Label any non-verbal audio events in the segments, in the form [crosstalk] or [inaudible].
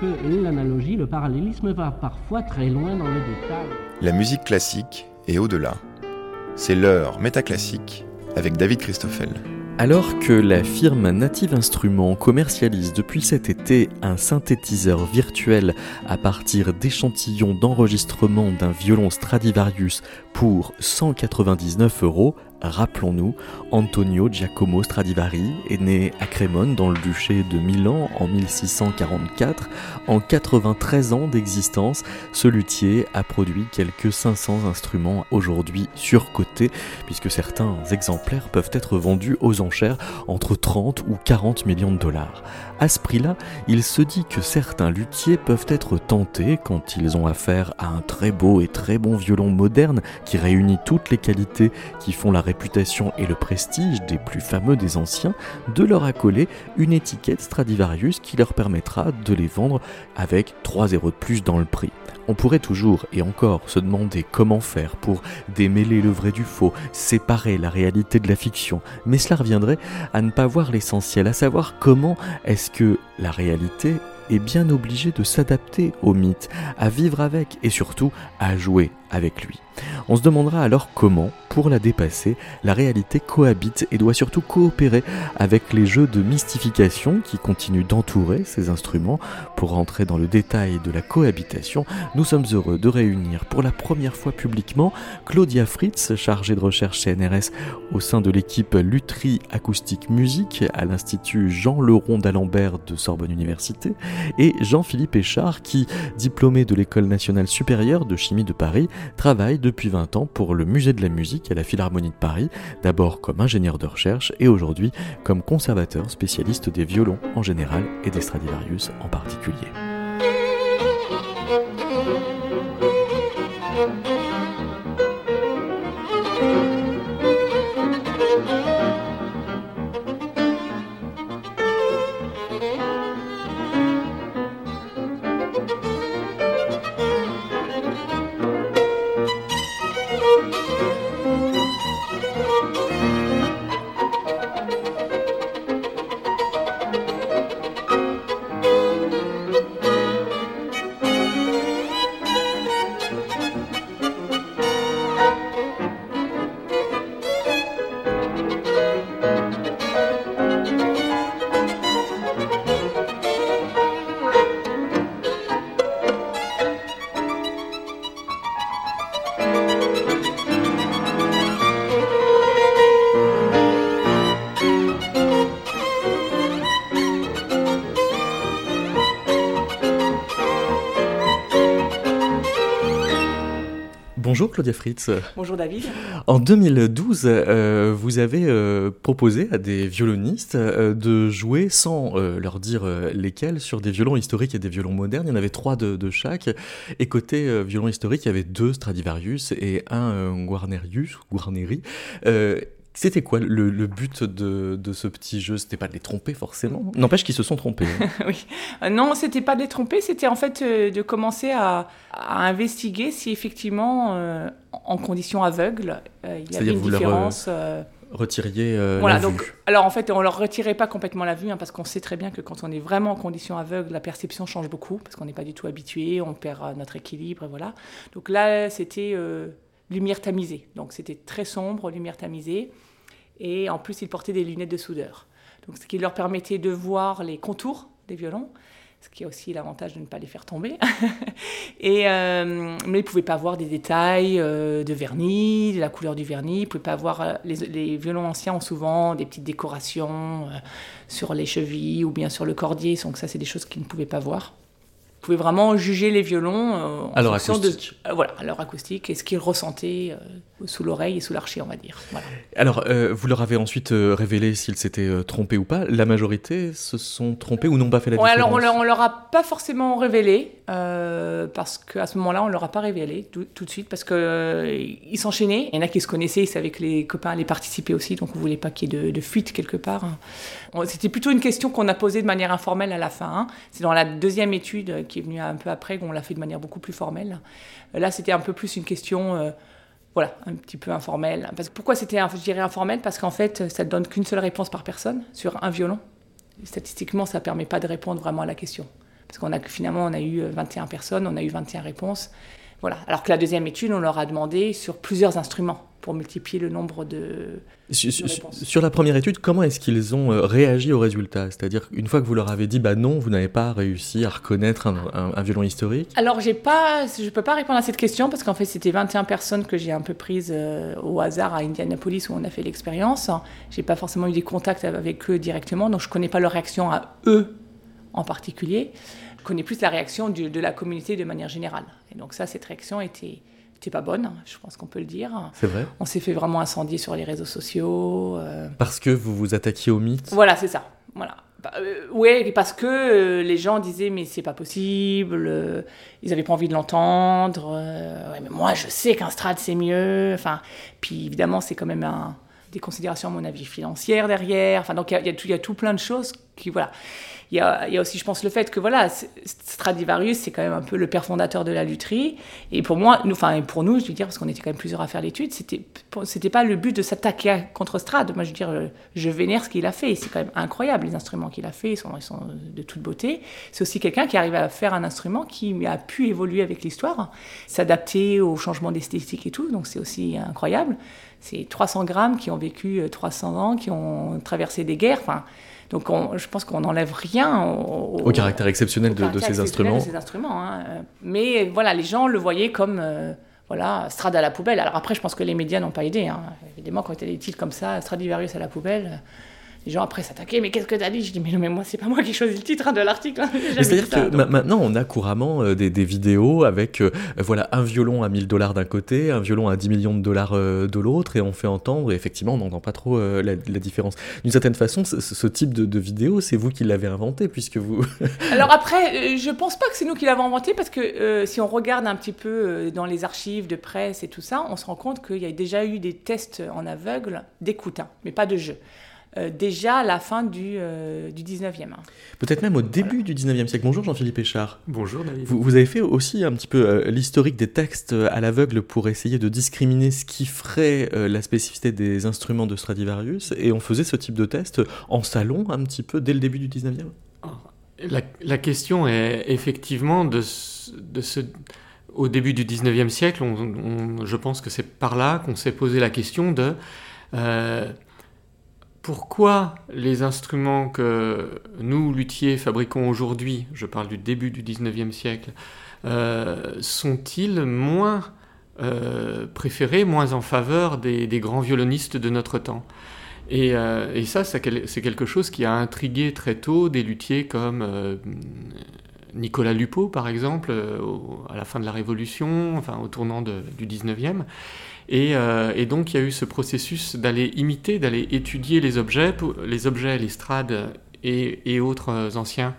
que l'analogie, le parallélisme va parfois très loin dans le détail. La musique classique est au-delà. C'est l'heure métaclassique avec David Christoffel. Alors que la firme Native Instruments commercialise depuis cet été un synthétiseur virtuel à partir d'échantillons d'enregistrement d'un violon Stradivarius pour 199 euros, Rappelons-nous, Antonio Giacomo Stradivari est né à Crémone dans le duché de Milan en 1644. En 93 ans d'existence, ce luthier a produit quelques 500 instruments aujourd'hui surcotés, puisque certains exemplaires peuvent être vendus aux enchères entre 30 ou 40 millions de dollars. À ce prix-là, il se dit que certains luthiers peuvent être tentés, quand ils ont affaire à un très beau et très bon violon moderne qui réunit toutes les qualités qui font la réputation et le prestige des plus fameux des anciens, de leur accoler une étiquette Stradivarius qui leur permettra de les vendre avec 3 zéros de plus dans le prix. On pourrait toujours et encore se demander comment faire pour démêler le vrai du faux, séparer la réalité de la fiction, mais cela reviendrait à ne pas voir l'essentiel, à savoir comment est-ce que la réalité est bien obligée de s'adapter au mythe, à vivre avec et surtout à jouer On se demandera alors comment, pour la dépasser, la réalité cohabite et doit surtout coopérer avec les jeux de mystification qui continuent d'entourer ces instruments. Pour rentrer dans le détail de la cohabitation, nous sommes heureux de réunir pour la première fois publiquement Claudia Fritz, chargée de recherche CNRS au sein de l'équipe Lutherie Acoustique Musique à l'Institut Jean Leron d'Alembert de Sorbonne Université, et Jean-Philippe Échard qui, diplômé de l'École nationale supérieure de chimie de Paris, travaille depuis 20 ans pour le Musée de la musique à la Philharmonie de Paris, d'abord comme ingénieur de recherche et aujourd'hui comme conservateur spécialiste des violons en général et des Stradivarius en particulier. Claudia Fritz. Bonjour David. En 2012, euh, vous avez euh, proposé à des violonistes euh, de jouer sans leur dire lesquels sur des violons historiques et des violons modernes. Il y en avait trois de, chaque. Et côté violon historique, il y avait deux Stradivarius et un Guarnerius, Guarneri. C'était quoi le, but de, ce petit jeu? C'était pas de les tromper forcément? N'empêche qu'ils se sont trompés. Hein. [laughs] oui. Euh, non, c'était pas de les tromper, c'était en fait euh, de commencer à, investiguer si effectivement, euh, en conditions aveugles, il y avait une différence. retiriez voilà, la donc, vue. Alors en fait, on leur retirait pas complètement la vue, hein, parce qu'on sait très bien que quand on est vraiment en conditions aveugles, la perception change beaucoup, parce qu'on n'est pas du tout habitué, on perd notre équilibre, et voilà. Donc là, c'était lumière tamisée. Donc c'était très sombre, lumière tamisée. Et en plus, ils portaient des lunettes de soudeur. Donc ce qui leur permettait de voir les contours des violons, ce qui a aussi l'avantage de ne pas les faire tomber. [laughs] et, euh, mais ils ne pouvaient pas voir des détails euh, de vernis, de la couleur du vernis. Ils ne pouvaient pas voir. Euh, les, violons anciens ont souvent des petites décorations sur les chevilles ou bien sur le cordier. Donc ça, c'est des choses qu'ils ne pouvaient pas voir pouvez vraiment juger les violons euh, en à leur acoustique. De, euh, voilà, à leur acoustique et ce qu'ils ressentaient euh, sous l'oreille et sous l'archer, on va dire. Alors, vous leur avez ensuite révélé s'ils s'étaient trompés ou pas. La majorité se sont trompés ou n'ont pas fait la ouais, différence alors on leur, leur a pas forcément révélé parce qu'à ce moment-là, on leur a pas révélé tout, de suite parce que ils s'enchaînaient. Il y en a qui se connaissaient, ils savaient que les copains allaient participer aussi, donc on voulait pas qu'il y ait de, fuite quelque part. C'était plutôt une question qu'on a posée de manière informelle à la fin. Hein. C'est dans la deuxième étude qui est venu un peu après, qu'on l'a fait de manière beaucoup plus formelle. Euh, là, c'était un peu plus une question, euh, voilà, un petit peu informelle. Parce, pourquoi c'était, je dirais, informel? Parce qu'en fait, ça ne donne qu'une seule réponse par personne sur un violon. Statistiquement, ça ne permet pas de répondre vraiment à la question. Parce qu'on a finalement, on a eu 21 personnes, on a eu 21 réponses. Voilà. Alors que la deuxième étude, on leur a demandé sur plusieurs instruments pour multiplier le nombre de, sur, la première étude, comment est-ce qu'ils ont euh, réagi au résultat? C'est-à-dire une fois que vous leur avez dit bah non, vous n'avez pas réussi à reconnaître un, violon historique? Alors j'ai pas, je peux pas répondre à cette question parce qu'en fait c'était 21 personnes que j'ai un peu prises euh, au hasard à Indianapolis où on a fait l'expérience. J'ai pas forcément eu des contacts avec eux directement, donc je connais pas leur réaction à eux en particulier. Je connais plus la réaction de la communauté de manière générale. Et donc ça, cette réaction était pas bonne, je pense qu'on peut le dire. C'est vrai. On s'est fait vraiment incendier sur les réseaux sociaux. Euh. Parce que vous vous attaquiez au mythe Voilà, c'est ça. Voilà. Bah, euh, oui, parce que euh, les gens disaient mais c'est pas possible, ils avaient pas envie de l'entendre. ouais, mais moi je sais qu'un Strad c'est mieux. Enfin, puis évidemment c'est quand même un, des considérations à mon avis financières derrière. Enfin donc il y, y, a tout plein de choses qui voilà il y a, aussi, je pense, le fait que voilà, Stradivarius, c'est quand même un peu le père fondateur de la lutherie. Et pour moi, nous, enfin, pour nous, je veux dire, parce qu'on était quand même plusieurs à faire l'étude, c'était, c'était pas le but de s'attaquer contre Strad. Moi, je veux dire, je vénère ce qu'il a fait. C'est quand même incroyable, les instruments qu'il a fait. Ils sont, de toute beauté. C'est aussi quelqu'un qui arrive à faire un instrument qui a pu évoluer avec l'histoire, s'adapter aux changements d'esthétique et tout. Donc, c'est aussi incroyable. C'est 300 grammes qui ont vécu 300 ans, qui ont traversé des guerres. Donc je pense qu'on n'enlève rien au, caractère exceptionnel, de, ces instruments. ces instruments. Hein. Mais voilà, les gens le voyaient comme euh, voilà, Strad à la poubelle. Alors après, je pense que les médias n'ont pas aidé. Hein. Évidemment, quand il y a des titres comme ça, Stradivarius à la poubelle, les gens après s'attaquaient, mais qu'est-ce que t'as dit? Je dis, mais non, mais moi, c'est pas moi qui choisis le titre hein, de l'article. Hein. C'est-à-dire que maintenant, on a couramment euh, des, vidéos avec euh, voilà, un violon à 1000 dollars d'un côté, un violon à 10 millions de dollars euh, de l'autre, et on fait entendre, et effectivement, on n'entend pas trop la, différence. D'une certaine façon, ce, type de, vidéo, c'est vous qui l'avez inventé, puisque vous. [laughs] Alors après, je pense pas que c'est nous qui l'avons inventé, parce que si on regarde un petit peu dans les archives de presse et tout ça, on se rend compte qu'il y a déjà eu des tests en aveugle d'écoute, hein, mais pas de jeu. Euh, déjà à la fin du, euh, du 19e. Peut-être même au début du 19e siècle. Bonjour Jean-Philippe Échard. Bonjour David. Vous, vous, avez fait aussi un petit peu euh, l'historique des textes à l'aveugle pour essayer de discriminer ce qui ferait la spécificité des instruments de Stradivarius. Et on faisait ce type de test en salon un petit peu dès le début du 19e la, la question est effectivement de, de ce au début du 19e siècle, on, je pense que c'est par là qu'on s'est posé la question de pourquoi les instruments que nous, luthiers, fabriquons aujourd'hui, je parle du début du 19e siècle, euh, sont-ils moins euh, préférés, moins en faveur des, grands violonistes de notre temps? Et, euh, ça, c'est quelque chose qui a intrigué très tôt des luthiers comme Nicolas Lupeau, par exemple, à la fin de la Révolution, au tournant du 19e. Euh, et, donc il y a eu ce processus d'aller imiter, d'aller étudier les objets, les objets, les strades et, autres anciens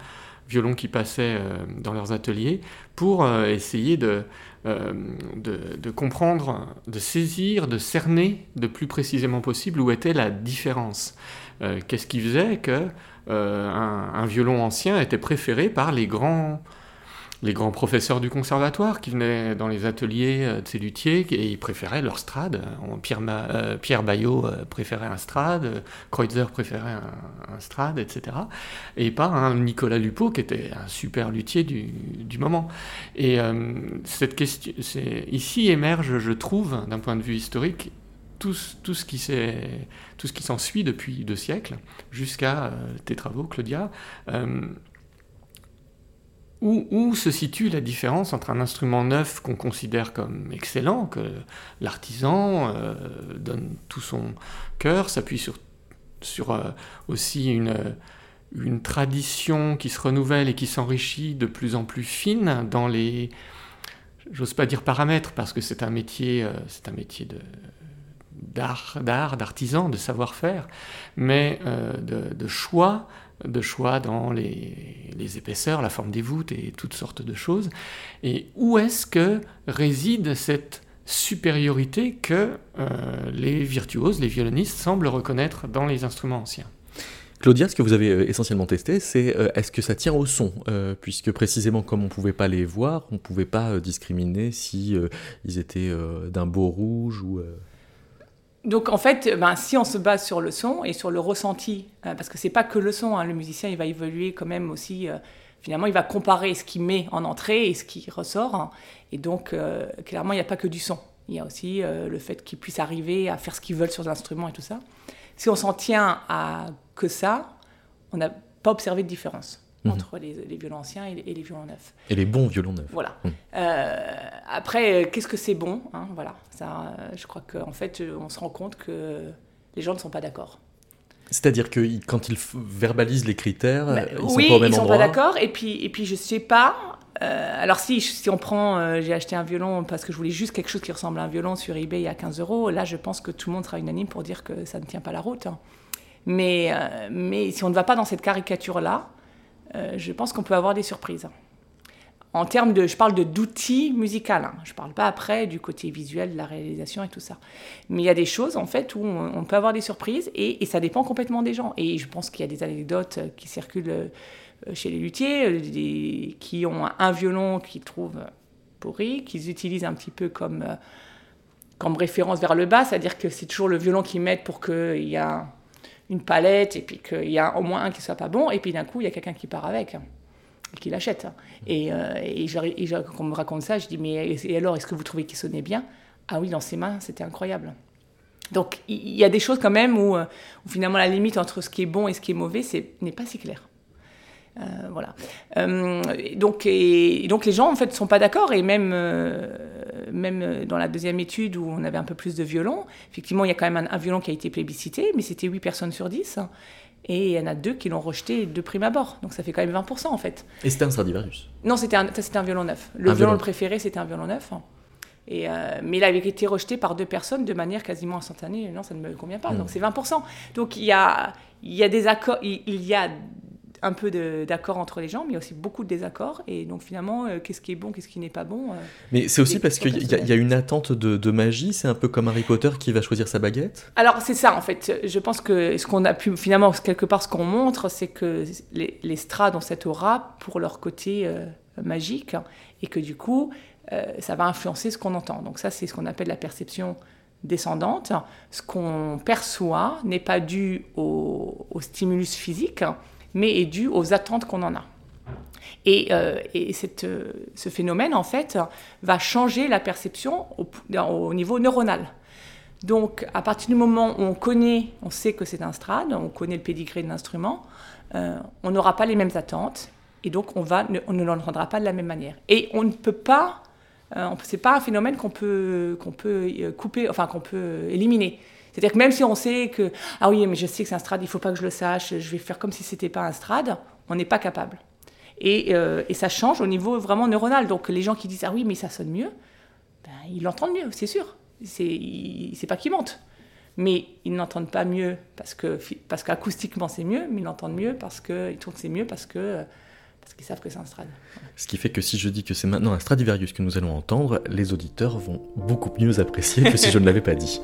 violons qui passaient euh, dans leurs ateliers, pour euh, essayer de, comprendre, de saisir, de cerner de plus précisément possible où était la différence. Qu'est-ce qui faisait que un, violon ancien était préféré par les grands les grands professeurs du conservatoire qui venaient dans les ateliers euh, de ces luthiers et ils préféraient leur strade. Pierre, euh, Pierre Bayot euh, préférait un strade, Kreutzer préférait un, strade, etc. Et pas un Nicolas Lupeau qui était un super luthier du, moment. Et cette question, ici émerge, je trouve, d'un point de vue historique, tout, ce qui s'ensuit depuis deux siècles, jusqu'à tes travaux, Claudia. Où, se situe la différence entre un instrument neuf qu'on considère comme excellent, que l'artisan euh, donne tout son cœur, s'appuie sur, euh, aussi une, tradition qui se renouvelle et qui s'enrichit de plus en plus fine dans les, j'ose pas dire paramètres parce que c'est un métier, euh, un métier d'art, d'art, d'artisan, de savoir-faire, mais de, choix de choix dans les, épaisseurs, la forme des voûtes et toutes sortes de choses. Et où est-ce que réside cette supériorité que euh, les virtuoses, les violonistes semblent reconnaître dans les instruments anciens? Claudia, ce que vous avez euh, essentiellement testé, c'est euh, est-ce que ça tient au son? Puisque précisément comme on ne pouvait pas les voir, on ne pouvait pas discriminer si ils étaient d'un beau rouge ou... Donc en fait, ben, si on se base sur le son et sur le ressenti, euh, parce que c'est pas que le son, hein, le musicien il va évoluer quand même aussi euh, finalement, il va comparer ce qu'il met en entrée et ce qui ressort. Et donc, euh, clairement, il n'y a pas que du son. Il y a aussi le fait qu'ils puissent arriver à faire ce qu'ils veulent sur l'instrument et tout ça. Si on s'en tient à que ça, on n'a pas observé de différence mhm. entre les, violons anciens et les, violons neufs. Et les bons violons neufs. Voilà. Mhm. Euh, après, qu'est-ce que c'est bon hein, Voilà. Ça, je crois qu'en fait, on se rend compte que les gens ne sont pas d'accord. C'est-à-dire que quand ils verbalisent les critères, bah, ils sont pas au même ils sont pas d'accord. Et puis, et puis, je sais pas. Euh, alors si, si on prend, euh, j'ai acheté un violon parce que je voulais juste quelque chose qui ressemble à un violon sur eBay à 15 euros. Là, je pense que tout le monde sera unanime pour dire que ça ne tient pas la route. Hein. Mais, euh, mais si on ne va pas dans cette caricature-là, je pense qu'on peut avoir des surprises en termes de, je parle de d'outils musicaux, hein. je ne parle pas après du côté visuel, de la réalisation et tout ça. Mais il y a des choses en fait où on, peut avoir des surprises et, ça dépend complètement des gens. Et je pense qu'il y a des anecdotes qui circulent euh, chez les luthiers, euh, qui ont un violon qu'ils trouvent pourri, qu'ils utilisent un petit peu comme, euh, comme référence vers le bas, c'est-à-dire que c'est toujours le violon qu'ils mettent pour qu'il y ait une palette et puis qu'il y a au moins un qui soit pas bon, et puis d'un coup il y a quelqu'un qui part avec qui l'achète. Et, euh, et, quand on me raconte ça, je dis Mais et alors, est-ce que vous trouvez qu'il sonnait bien? Ah oui, dans ses mains, c'était incroyable. Donc il y a des choses quand même où, euh, où, finalement la limite entre ce qui est bon et ce qui est mauvais n'est pas si claire. Euh, voilà. donc, et, donc les gens en fait ne sont pas d'accord et même, même dans la deuxième étude où on avait un peu plus de violon, effectivement il y a quand même un, un violon qui a été plébiscité, mais c'était 8 personnes sur 10. Et il y en a deux qui l'ont rejeté de prime abord. Donc ça fait quand même 20% en fait. Et c'était un Stradivarius Non, c'était un, un violon neuf. Le violon, préféré, c'était un violon neuf. Et euh, mais il avait été rejeté par deux personnes de manière quasiment instantanée. Non, ça ne me convient pas. Hmm. Donc c'est 20%. Donc il y a, il y a des accords, il y a un peu d'accord entre les gens, mais il y a aussi beaucoup de désaccords. Et donc finalement, euh, qu'est-ce qui est bon, qu'est-ce qui n'est pas bon euh, Mais c'est aussi parce qu'il y, a une attente de, magie, c'est un peu comme Harry Potter qui va choisir sa baguette Alors c'est ça en fait. Je pense que ce qu'on a pu, finalement, quelque part, ce qu'on montre, c'est que les, les strades ont cette aura pour leur côté euh, magique, et que du coup, ça va influencer ce qu'on entend. Donc ça, c'est ce qu'on appelle la perception descendante. Ce qu'on perçoit n'est pas dû au, au stimulus physique, mais est dû aux attentes qu'on en a. Et, euh, euh, ce phénomène, en fait, va changer la perception au, niveau neuronal. Donc, à partir du moment où on connaît, on sait que c'est un strade, on connaît le pédigré de l'instrument, euh, on n'aura pas les mêmes attentes, et donc on, va, on ne l'entendra pas de la même manière. Et on ne peut pas, c'est pas un phénomène qu'on peut, qu'on peut couper, enfin qu'on peut éliminer. C'est-à-dire que même si on sait que, ah oui, mais je sais que c'est un strade, il ne faut pas que je le sache, je vais faire comme si ce n'était pas un strade, on n'est pas capable. Et, euh, et, ça change au niveau vraiment neuronal. Donc les gens qui disent, ah oui, mais ça sonne mieux, ben, ils l'entendent mieux, c'est sûr. C'est pas qu'ils mentent. Mais ils n'entendent pas mieux parce que parce qu'acoustiquement c'est mieux, mais ils l'entendent mieux parce qu'ils trouvent que c'est mieux parce que parce qu'ils savent que c'est un strade. Ce qui fait que si je dis que c'est maintenant un Stradivarius que nous allons entendre, les auditeurs vont beaucoup mieux apprécier que si je ne l'avais pas dit.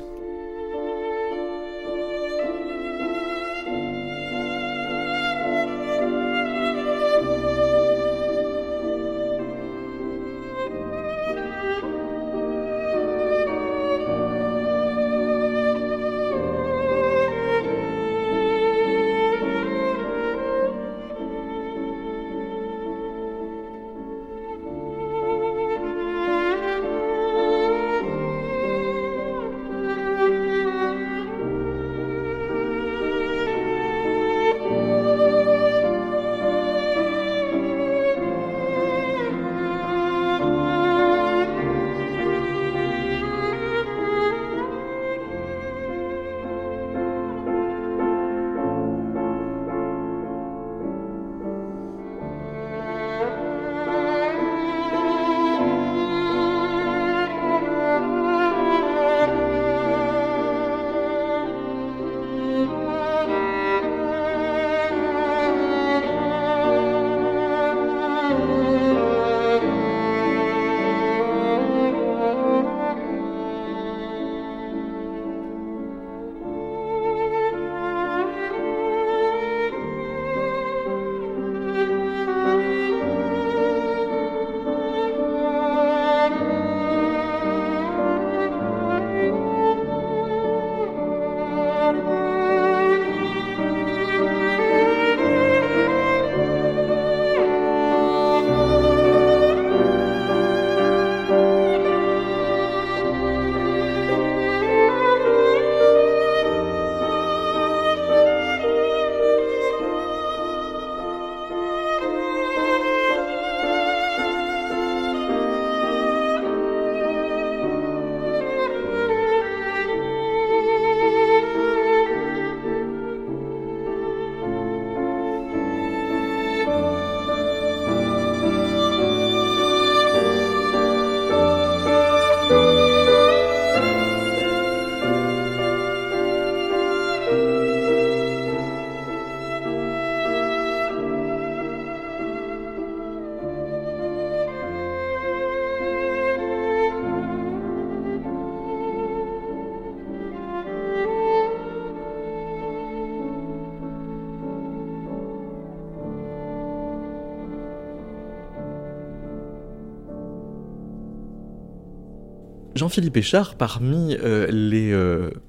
Jean-Philippe Échard, parmi les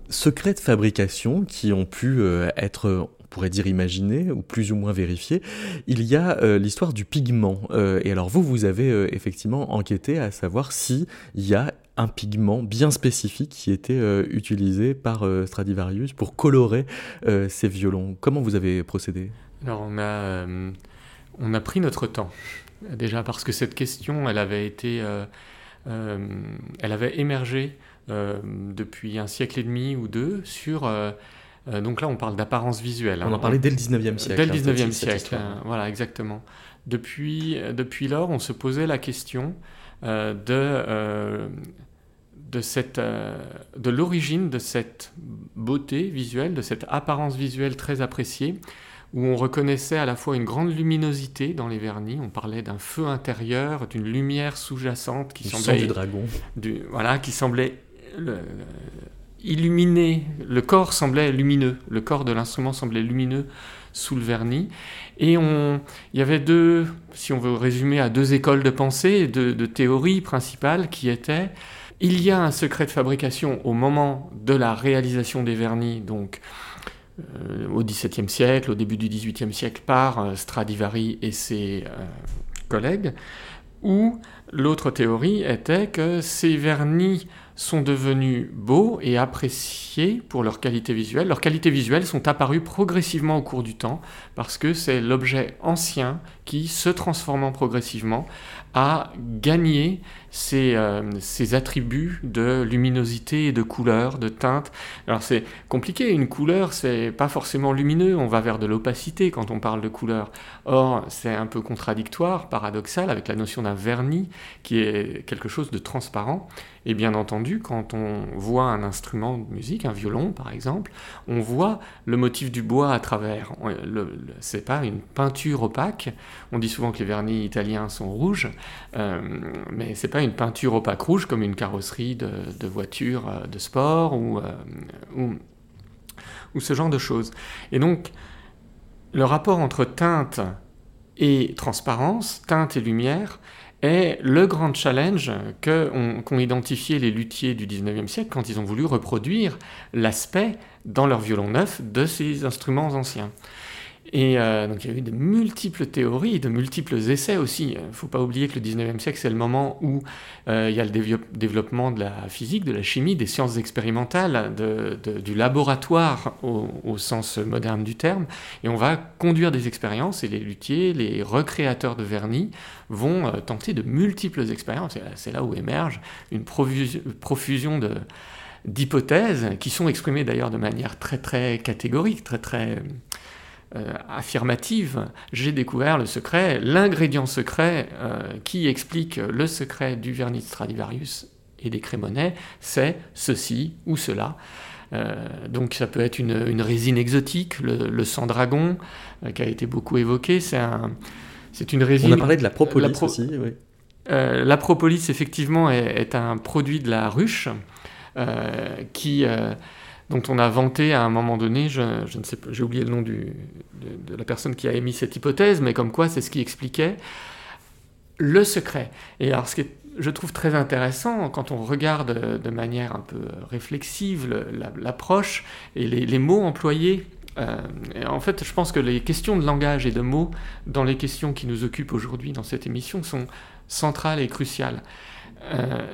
secrets de fabrication qui ont pu être pourrait dire imaginé ou plus ou moins vérifié, il y a euh, l'histoire du pigment. Euh, et alors vous, vous avez euh, effectivement enquêté à savoir s'il y a un pigment bien spécifique qui était utilisé par Stradivarius pour colorer ces violons. Comment vous avez procédé? Alors on a, on a pris notre temps. Déjà parce que cette question, elle avait été... elle avait émergé depuis un siècle et demi ou deux sur euh, donc là, on parle d'apparence visuelle. Hein. On en parlait dès le 19e siècle. Dès le 19e hein, siècle, hein. voilà, exactement. Depuis, euh, depuis lors, on se posait la question euh, de, de, cette, de l'origine de cette beauté visuelle, de cette apparence visuelle très appréciée, où on reconnaissait à la fois une grande luminosité dans les vernis, on parlait d'un feu intérieur, d'une lumière sous-jacente qui semblait... du dragon. Du, voilà, qui semblait... Le, illuminé, le corps semblait lumineux, le corps de l'instrument semblait lumineux sous le vernis. Et on, il y avait deux, si on veut résumer à deux écoles de pensée, de, de théories principales qui étaient il y a un secret de fabrication au moment de la réalisation des vernis, donc au XVIIe siècle, au début du XVIIIe siècle, par euh, Stradivari et ses euh, collègues, ou l'autre théorie était que ces vernis sont devenus beaux et appréciés pour leur qualité visuelle. Leurs qualités visuelles sont apparues progressivement au cours du temps parce que c'est l'objet ancien qui, se transformant progressivement, a gagné euh, ces, attributs de luminosité et de couleur, de teinte. Alors c'est compliqué, une couleur c'est pas forcément lumineux, on va vers de l'opacité quand on parle de couleur. Or c'est un peu contradictoire, paradoxal avec la notion d'un vernis qui est quelque chose de transparent. Et bien entendu, quand on voit un instrument de musique, un violon par exemple, on voit le motif du bois à travers. C'est pas une peinture opaque. On dit souvent que les vernis italiens sont rouges, euh, mais c'est pas une peinture opaque rouge comme une carrosserie de, voiture euh, de sport euh, ou, ou, ce genre de choses. Et donc, le rapport entre teinte et transparence, teinte et lumière, est le grand challenge qu'ont identifié les luthiers du 19e siècle quand ils ont voulu reproduire l'aspect dans leur violon neuf de ces instruments anciens. Et euh, donc il y a eu de multiples théories, de multiples essais aussi. Il ne faut pas oublier que le 19e siècle, c'est le moment où euh, il y a le développement de la physique, de la chimie, des sciences expérimentales, du laboratoire au, sens moderne du terme. Et on va conduire des expériences et les luthiers, les recréateurs de vernis vont euh, tenter de multiples expériences. C'est là où émerge une profusion d'hypothèses qui sont exprimées d'ailleurs de manière très très catégorique, très très euh, affirmative, j'ai découvert le secret, l'ingrédient secret euh, qui explique le secret du vernis Stradivarius et des crémonnais, c'est ceci ou cela. Euh, donc ça peut être une, résine exotique, le, sang dragon, qui a été beaucoup évoqué. C'est un, c'est une résine. On a parlé de la propolis aussi. Oui. la propolis effectivement est, est, un produit de la ruche qui dont on a vanté à un moment donné, je, ne sais j'ai oublié le nom de, la personne qui a émis cette hypothèse, mais comme quoi c'est ce qui expliquait le secret. Et alors ce qui je trouve très intéressant quand on regarde de manière un peu réflexive l'approche et les, mots employés. Euh, en fait, je pense que les questions de langage et de mots dans les questions qui nous occupent aujourd'hui dans cette émission sont centrales et cruciales. Euh,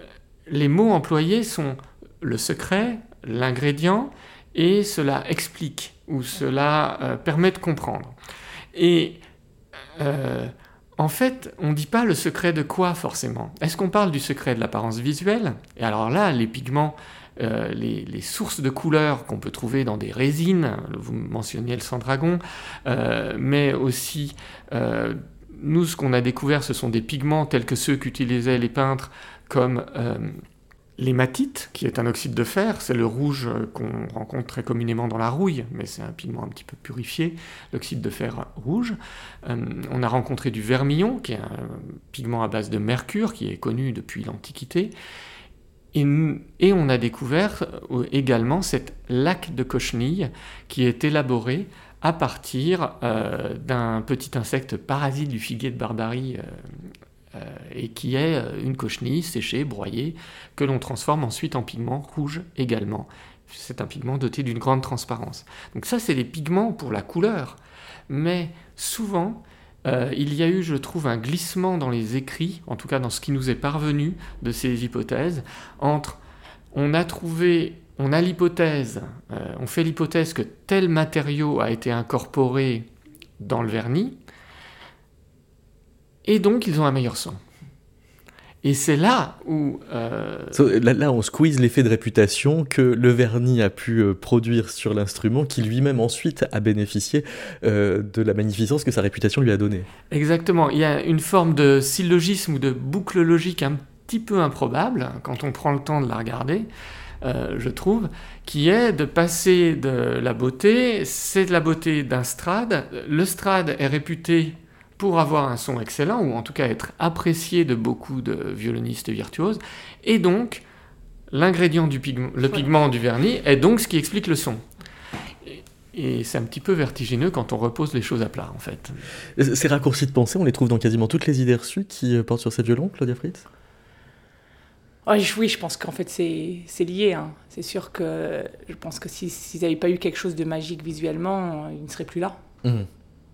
les mots employés sont le secret, l'ingrédient et cela explique ou cela euh, permet de comprendre. Et euh, en fait, on ne dit pas le secret de quoi forcément. Est-ce qu'on parle du secret de l'apparence visuelle? Et alors là, les pigments, euh, les, sources de couleurs qu'on peut trouver dans des résines, vous mentionniez le sang dragon, mais aussi nous, ce qu'on a découvert, ce sont des pigments tels que ceux qu'utilisaient les peintres comme L'hématite, qui est un oxyde de fer, c'est le rouge qu'on rencontre très communément dans la rouille, mais c'est un pigment un petit peu purifié, l'oxyde de fer rouge. Euh, on a rencontré du vermillon, qui est un pigment à base de mercure, qui est connu depuis l'Antiquité. Et, on a découvert euh, également cette laque de cochenille, qui est élaborée à partir euh, d'un petit insecte parasite du figuier de Barbarie et qui est une cochenille séchée, broyée, que l'on transforme ensuite en pigment rouge également. C'est un pigment doté d'une grande transparence. Donc ça, c'est les pigments pour la couleur. Mais souvent, il y a eu, je trouve, un glissement dans les écrits, en tout cas dans ce qui nous est parvenu de ces hypothèses, entre on a trouvé on a l'hypothèse, euh, on fait l'hypothèse que tel matériau a été incorporé dans le vernis, et donc ils ont un meilleur son. Et c'est là où... Euh, là, on squeeze l'effet de réputation que le vernis a pu euh, produire sur l'instrument, qui lui-même ensuite a bénéficié de la magnificence que sa réputation lui a donnée. Exactement. Il y a une forme de syllogisme ou de boucle logique un petit peu improbable quand on prend le temps de la regarder. Euh, je trouve, qui est de passer de la beauté, c'est de la beauté d'un strade. Le strade est réputé pour avoir un son excellent, ou en tout cas être apprécié de beaucoup de violonistes virtuoses, et donc l'ingrédient du pigment, le pigment du vernis est donc ce qui explique le son. Et c'est un petit peu vertigineux quand on repose les choses à plat, en fait. Ces raccourcis de pensée, on les trouve dans quasiment toutes les idées reçues qui euh, portent sur ces violons, Claudia Fritz? Ah oui, je pense qu'en fait c'est lié. Hein. C'est sûr que je pense que s'ils n'avaient pas eu quelque chose de magique visuellement, ils ne seraient plus là. Mmh.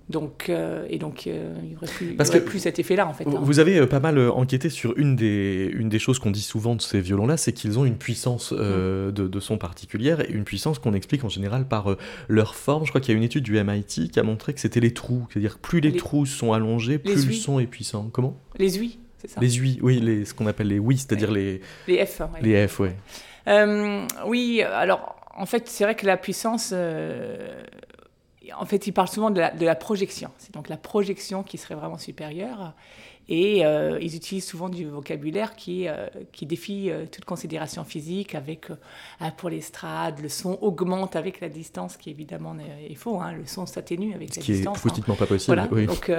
Donc, euh, et donc, euh, il n'y aurait, plus, aurait plus cet effet-là, en fait. Hein. Vous avez euh, pas mal enquêté sur une des, une des choses qu'on dit souvent de ces violons-là, c'est qu'ils ont une puissance mmh. de, de, son particulière, et une puissance qu'on explique en général par leur forme. Je crois qu'il y a une étude du MIT qui a montré que c'était les trous. C'est-à-dire, plus les, trous sont allongés, plus le son est puissant. Comment? Les huiles. Les UI, oui, les, ce qu'on appelle les oui, c'est-à-dire les... Les F. Les F, oui. Euh, oui, alors, en fait, c'est vrai que la puissance... Euh, en fait, il parle souvent de la, de la projection. C'est donc la projection qui serait vraiment supérieure. Et euh, ils utilisent souvent du vocabulaire qui, euh, qui défie euh, toute considération physique, avec ah, pour l'estrade, le son augmente avec la distance, qui évidemment est, faux. Hein, le son s'atténue avec la distance. Ce qui est faustiquement pas possible. Voilà. Oui. Donc,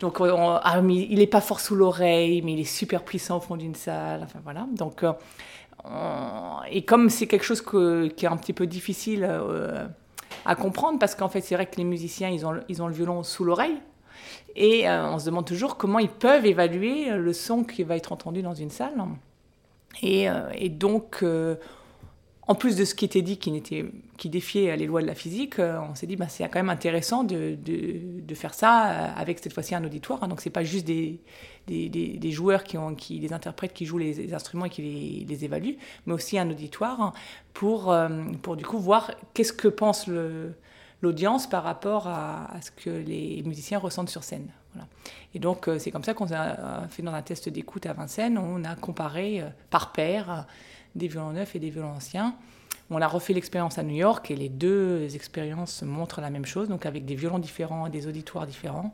donc ah, il n'est pas fort sous l'oreille, mais il est super puissant au fond d'une salle. Enfin voilà. Donc, et comme c'est quelque chose que, qui est un petit peu difficile à comprendre, parce qu'en fait c'est vrai que les musiciens, ils ont, ils ont le violon sous l'oreille. Et euh, on se demande toujours comment ils peuvent évaluer le son qui va être entendu dans une salle. Et, euh, donc, euh, en plus de ce qui était dit qui, défiait les lois de la physique, on s'est dit bah, c'est quand même intéressant de, faire ça avec cette fois-ci un auditoire. Donc, c'est pas juste des, des, des, joueurs qui, des interprètes qui jouent les, instruments et qui les, les, évaluent, mais aussi un auditoire pour, pour du coup voir qu'est-ce que pense l'audience par rapport à, ce que les musiciens ressentent sur scène. Et donc, euh, c'est comme ça qu'on a fait dans un test d'écoute à Vincennes, on a comparé euh, par paire des violons neufs et des violons anciens. On a refait l'expérience à New York et les deux expériences montrent la même chose, donc avec des violons différents et des auditoires différents,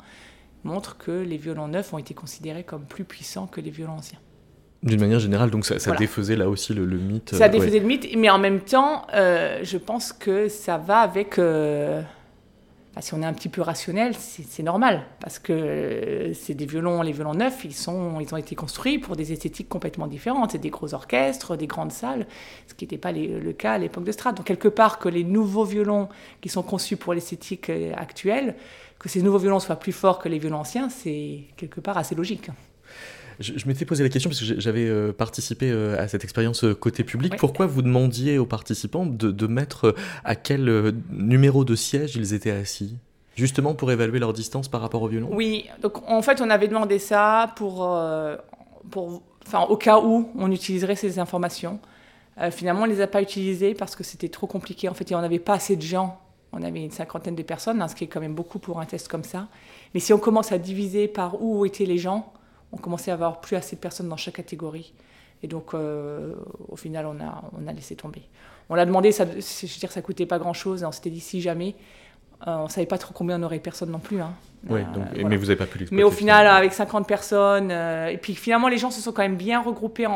montrent que les violons neufs ont été considérés comme plus puissants que les violons anciens. D'une manière générale, donc ça, défaisait là aussi le, mythe. Ça euh, défaisait le mythe, mais en même temps, euh, je pense que ça va avec. Euh, si on est un petit peu rationnel, c'est normal, parce que c'est des violons, les violons neufs, ils, ont été construits pour des esthétiques complètement différentes. C'est des gros orchestres, des grandes salles, ce qui n'était pas le cas à l'époque de Strad. Donc quelque part, que les nouveaux violons qui sont conçus pour l'esthétique actuelle, que ces nouveaux violons soient plus forts que les violons anciens, c'est quelque part assez logique. Je, m'étais posé la question parce que j'avais euh, participé euh, à cette expérience euh, côté public. Pourquoi vous demandiez aux participants de, mettre à quel numéro de siège ils étaient assis? Justement pour évaluer leur distance par rapport au violon Oui, donc en fait on avait demandé ça pour, pour, enfin, au cas où on utiliserait ces informations. finalement on ne les a pas utilisées parce que c'était trop compliqué. En fait, on n'avait pas assez de gens. On avait une cinquantaine de personnes, hein, ce qui est quand même beaucoup pour un test comme ça. Mais si on commence à diviser par où étaient les gens, on commençait à avoir plus assez de personnes dans chaque catégorie. Et donc, euh, au final, on a, on a laissé tomber. On l'a demandé, ça, je veux dire, ça coûtait pas grand-chose. On s'était dit si jamais. Euh, on savait pas trop combien on aurait de personnes non plus. Hein. Oui, euh, mais vous n'avez pas pu Mais au final, avec 50 personnes, et puis finalement, les gens se sont quand même bien regroupés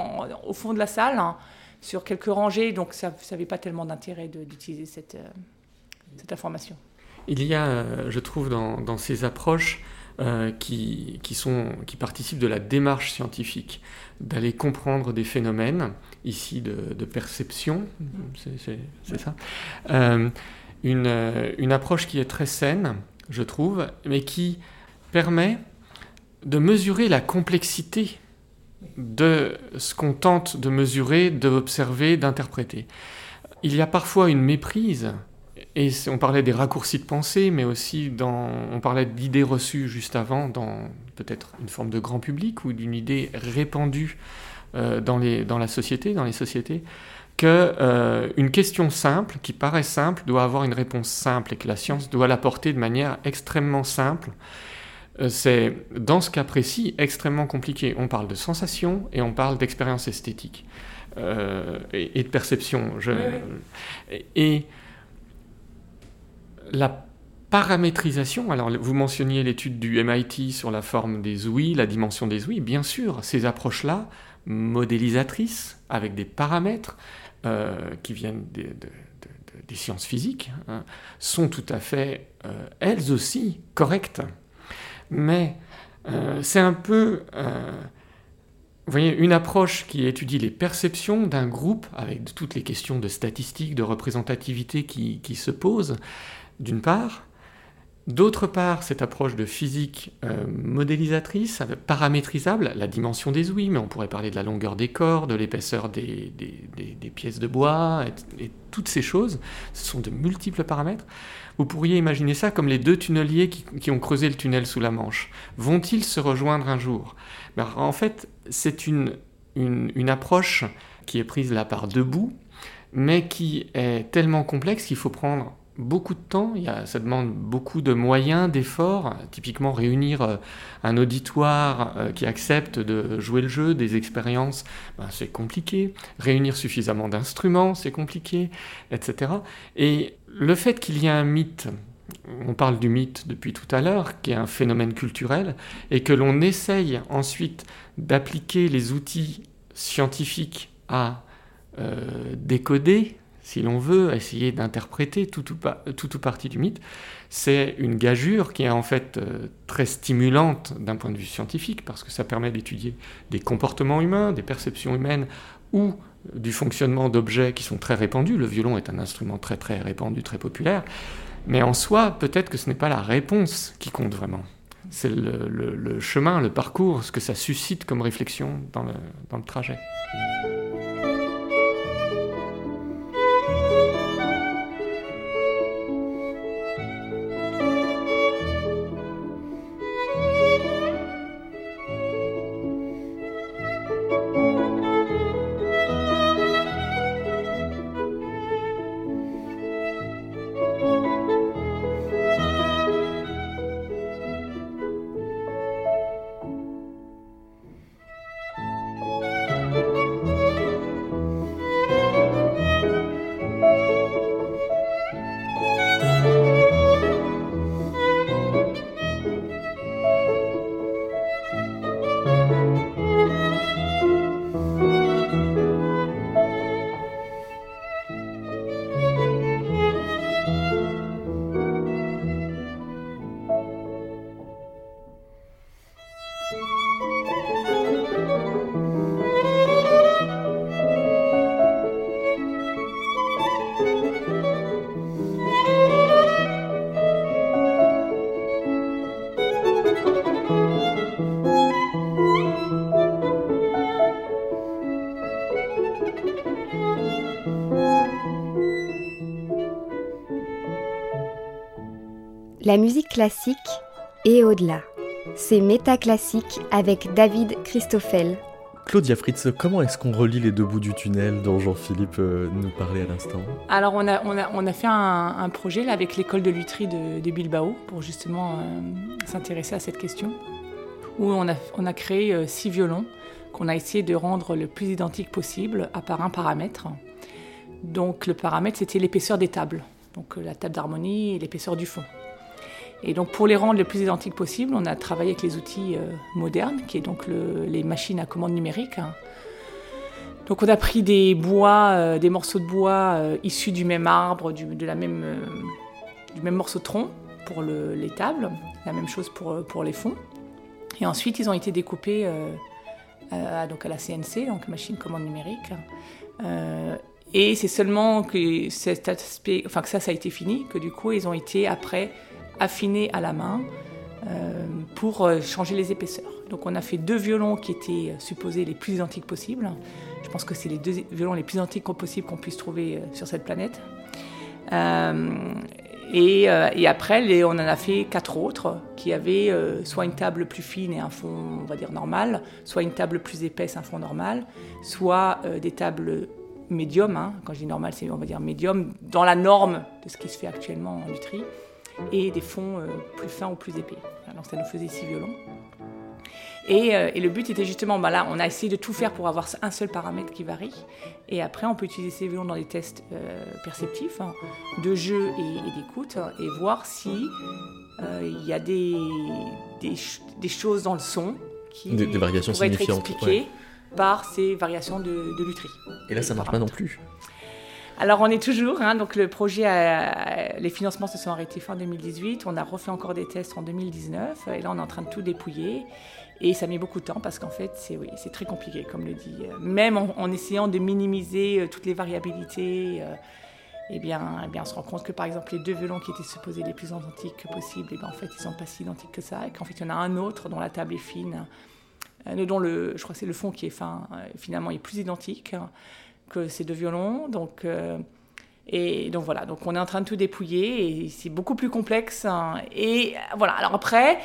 au fond de la salle, hein, sur quelques rangées, donc ça n'avait pas tellement d'intérêt d'utiliser cette, cette information. Il y a, je trouve, dans, dans ces approches, euh, qui, qui, sont, qui participent de la démarche scientifique, d'aller comprendre des phénomènes, ici de, perception, c'est ça, euh, une, euh, une, approche qui est très saine, je trouve, mais qui permet de mesurer la complexité de ce qu'on tente de mesurer, d'observer, d'interpréter. Il y a parfois une méprise, et on parlait des raccourcis de pensée, mais aussi dans, on parlait d'idées reçues juste avant, dans peut-être une forme de grand public ou d'une idée répandue euh, dans, les, dans la société, dans les sociétés, que euh, une question simple, qui paraît simple, doit avoir une réponse simple et que la science doit l'apporter de manière extrêmement simple. Euh, c'est, dans ce cas précis, extrêmement compliqué. On parle de sensation et on parle d'expérience esthétique et, de perception. Et la paramétrisation, alors vous mentionniez l'étude du MIT sur la forme des ouïes, la dimension des ouïes, bien sûr, ces approches-là, modélisatrices, avec des paramètres euh, qui viennent des, sciences physiques, hein, sont tout à fait, euh, elles aussi, correctes. Mais euh, c'est un peu vous voyez, une approche qui étudie les perceptions d'un groupe, avec toutes les questions de statistiques, de représentativité qui, qui se posent, d'une part. D'autre part, cette approche de physique euh, modélisatrice, paramétrisable, la dimension des ouïes, mais on pourrait parler de la longueur des corps, de l'épaisseur des, pièces de bois, et, toutes ces choses, ce sont de multiples paramètres. Vous pourriez imaginer ça comme les deux tunneliers qui, ont creusé le tunnel sous la Manche. Vont-ils se rejoindre un jour? Ben, En fait, c'est une, une approche qui est prise là par deux bouts, mais qui est tellement complexe qu'il faut prendre beaucoup de temps, il y a, ça demande beaucoup de moyens, d'efforts. Typiquement, réunir euh, un auditoire euh, qui accepte de jouer le jeu, des expériences, ben, c'est compliqué. Réunir suffisamment d'instruments, c'est compliqué, etc. Et le fait qu'il y ait un mythe, on parle du mythe depuis tout à l'heure, qui est un phénomène culturel, et que l'on essaye ensuite d'appliquer les outils scientifiques à euh, décoder si l'on veut essayer d'interpréter tout ou, partie du mythe, c'est une gageure qui est en fait euh, très stimulante d'un point de vue scientifique, parce que ça permet d'étudier des comportements humains, des perceptions humaines, ou du fonctionnement d'objets qui sont très répandus. Le violon est un instrument très très répandu, très populaire. Mais en soi, peut-être que ce n'est pas la réponse qui compte vraiment. C'est le, chemin, le parcours, ce que ça suscite comme réflexion dans le trajet. La musique classique et au-delà. C'est Métaclassique avec David Christoffel. Claudia Fritz, comment est-ce qu'on relie les deux bouts du tunnel dont Jean-Philippe euh, nous parlait à l'instant? Alors on a, on, a, fait un, projet là, avec l'école de lutherie de, Bilbao pour justement euh, s'intéresser à cette question, où on a, on a créé euh, six violons qu'on a essayé de rendre le plus identique possible à part un paramètre. Donc le paramètre c'était l'épaisseur des tables, donc la table d'harmonie et l'épaisseur du fond. Et donc pour les rendre le plus identiques possible, on a travaillé avec les outils euh, modernes, qui est donc les machines à commande numérique. Donc on a pris des bois, euh, des morceaux de bois euh, issus du même arbre, du, de la même, du même morceau de tronc pour les tables, la même chose pour, pour les fonds. Et ensuite ils ont été découpés à, donc à la CNC, donc machine commande numérique. et c'est seulement que cet aspect, enfin que ça, ça a été fini, que du coup ils ont été après affinés à la main pour changer les épaisseurs. Donc on a fait deux violons qui étaient supposés les plus identiques possibles. Je pense que c'est les deux violons les plus identiques possibles qu'on puisse trouver sur cette planète. Et, et, après, on en a fait quatre autres qui avaient soit une table plus fine et un fond, on va dire, normal, soit une table plus épaisse, un fond normal, soit des tables médium, hein. quand je dis normal, c'est on va dire médium, dans la norme de ce qui se fait actuellement en lutherie, et des fonds euh, plus fins ou plus épais. Alors ça nous faisait six violons. Et, euh, et, le but était justement, bah là, on a essayé de tout faire pour avoir un seul paramètre qui varie. Et après, on peut utiliser ces violons dans des tests euh, perceptifs, hein, de jeu et, d'écoute, et voir si il y a des, des, choses dans le son qui des, variations pourraient être expliquées par ces variations de, de lutherie. Et là, ça marche pas non plus. Alors on est toujours, hein, donc le projet, les financements se sont arrêtés fin 2018, on a refait encore des tests en 2019, et là on est en train de tout dépouiller. Et ça met beaucoup de temps parce qu'en fait, c'est très compliqué, comme le dit. Euh, même en, essayant de minimiser euh, toutes les variabilités, euh, eh, eh bien, on se rend compte que par exemple, les deux violons qui étaient supposés les plus identiques que possible, eh en fait, ils sont pas si identiques que ça. Et qu'en fait, il y en a un autre dont la table est fine, dont le, je crois que c'est le fond qui est fin, finalement est plus identique que ces deux violons. Donc, euh, et donc voilà, donc on est en train de tout dépouiller et c'est beaucoup plus complexe. Hein. Et voilà, alors après.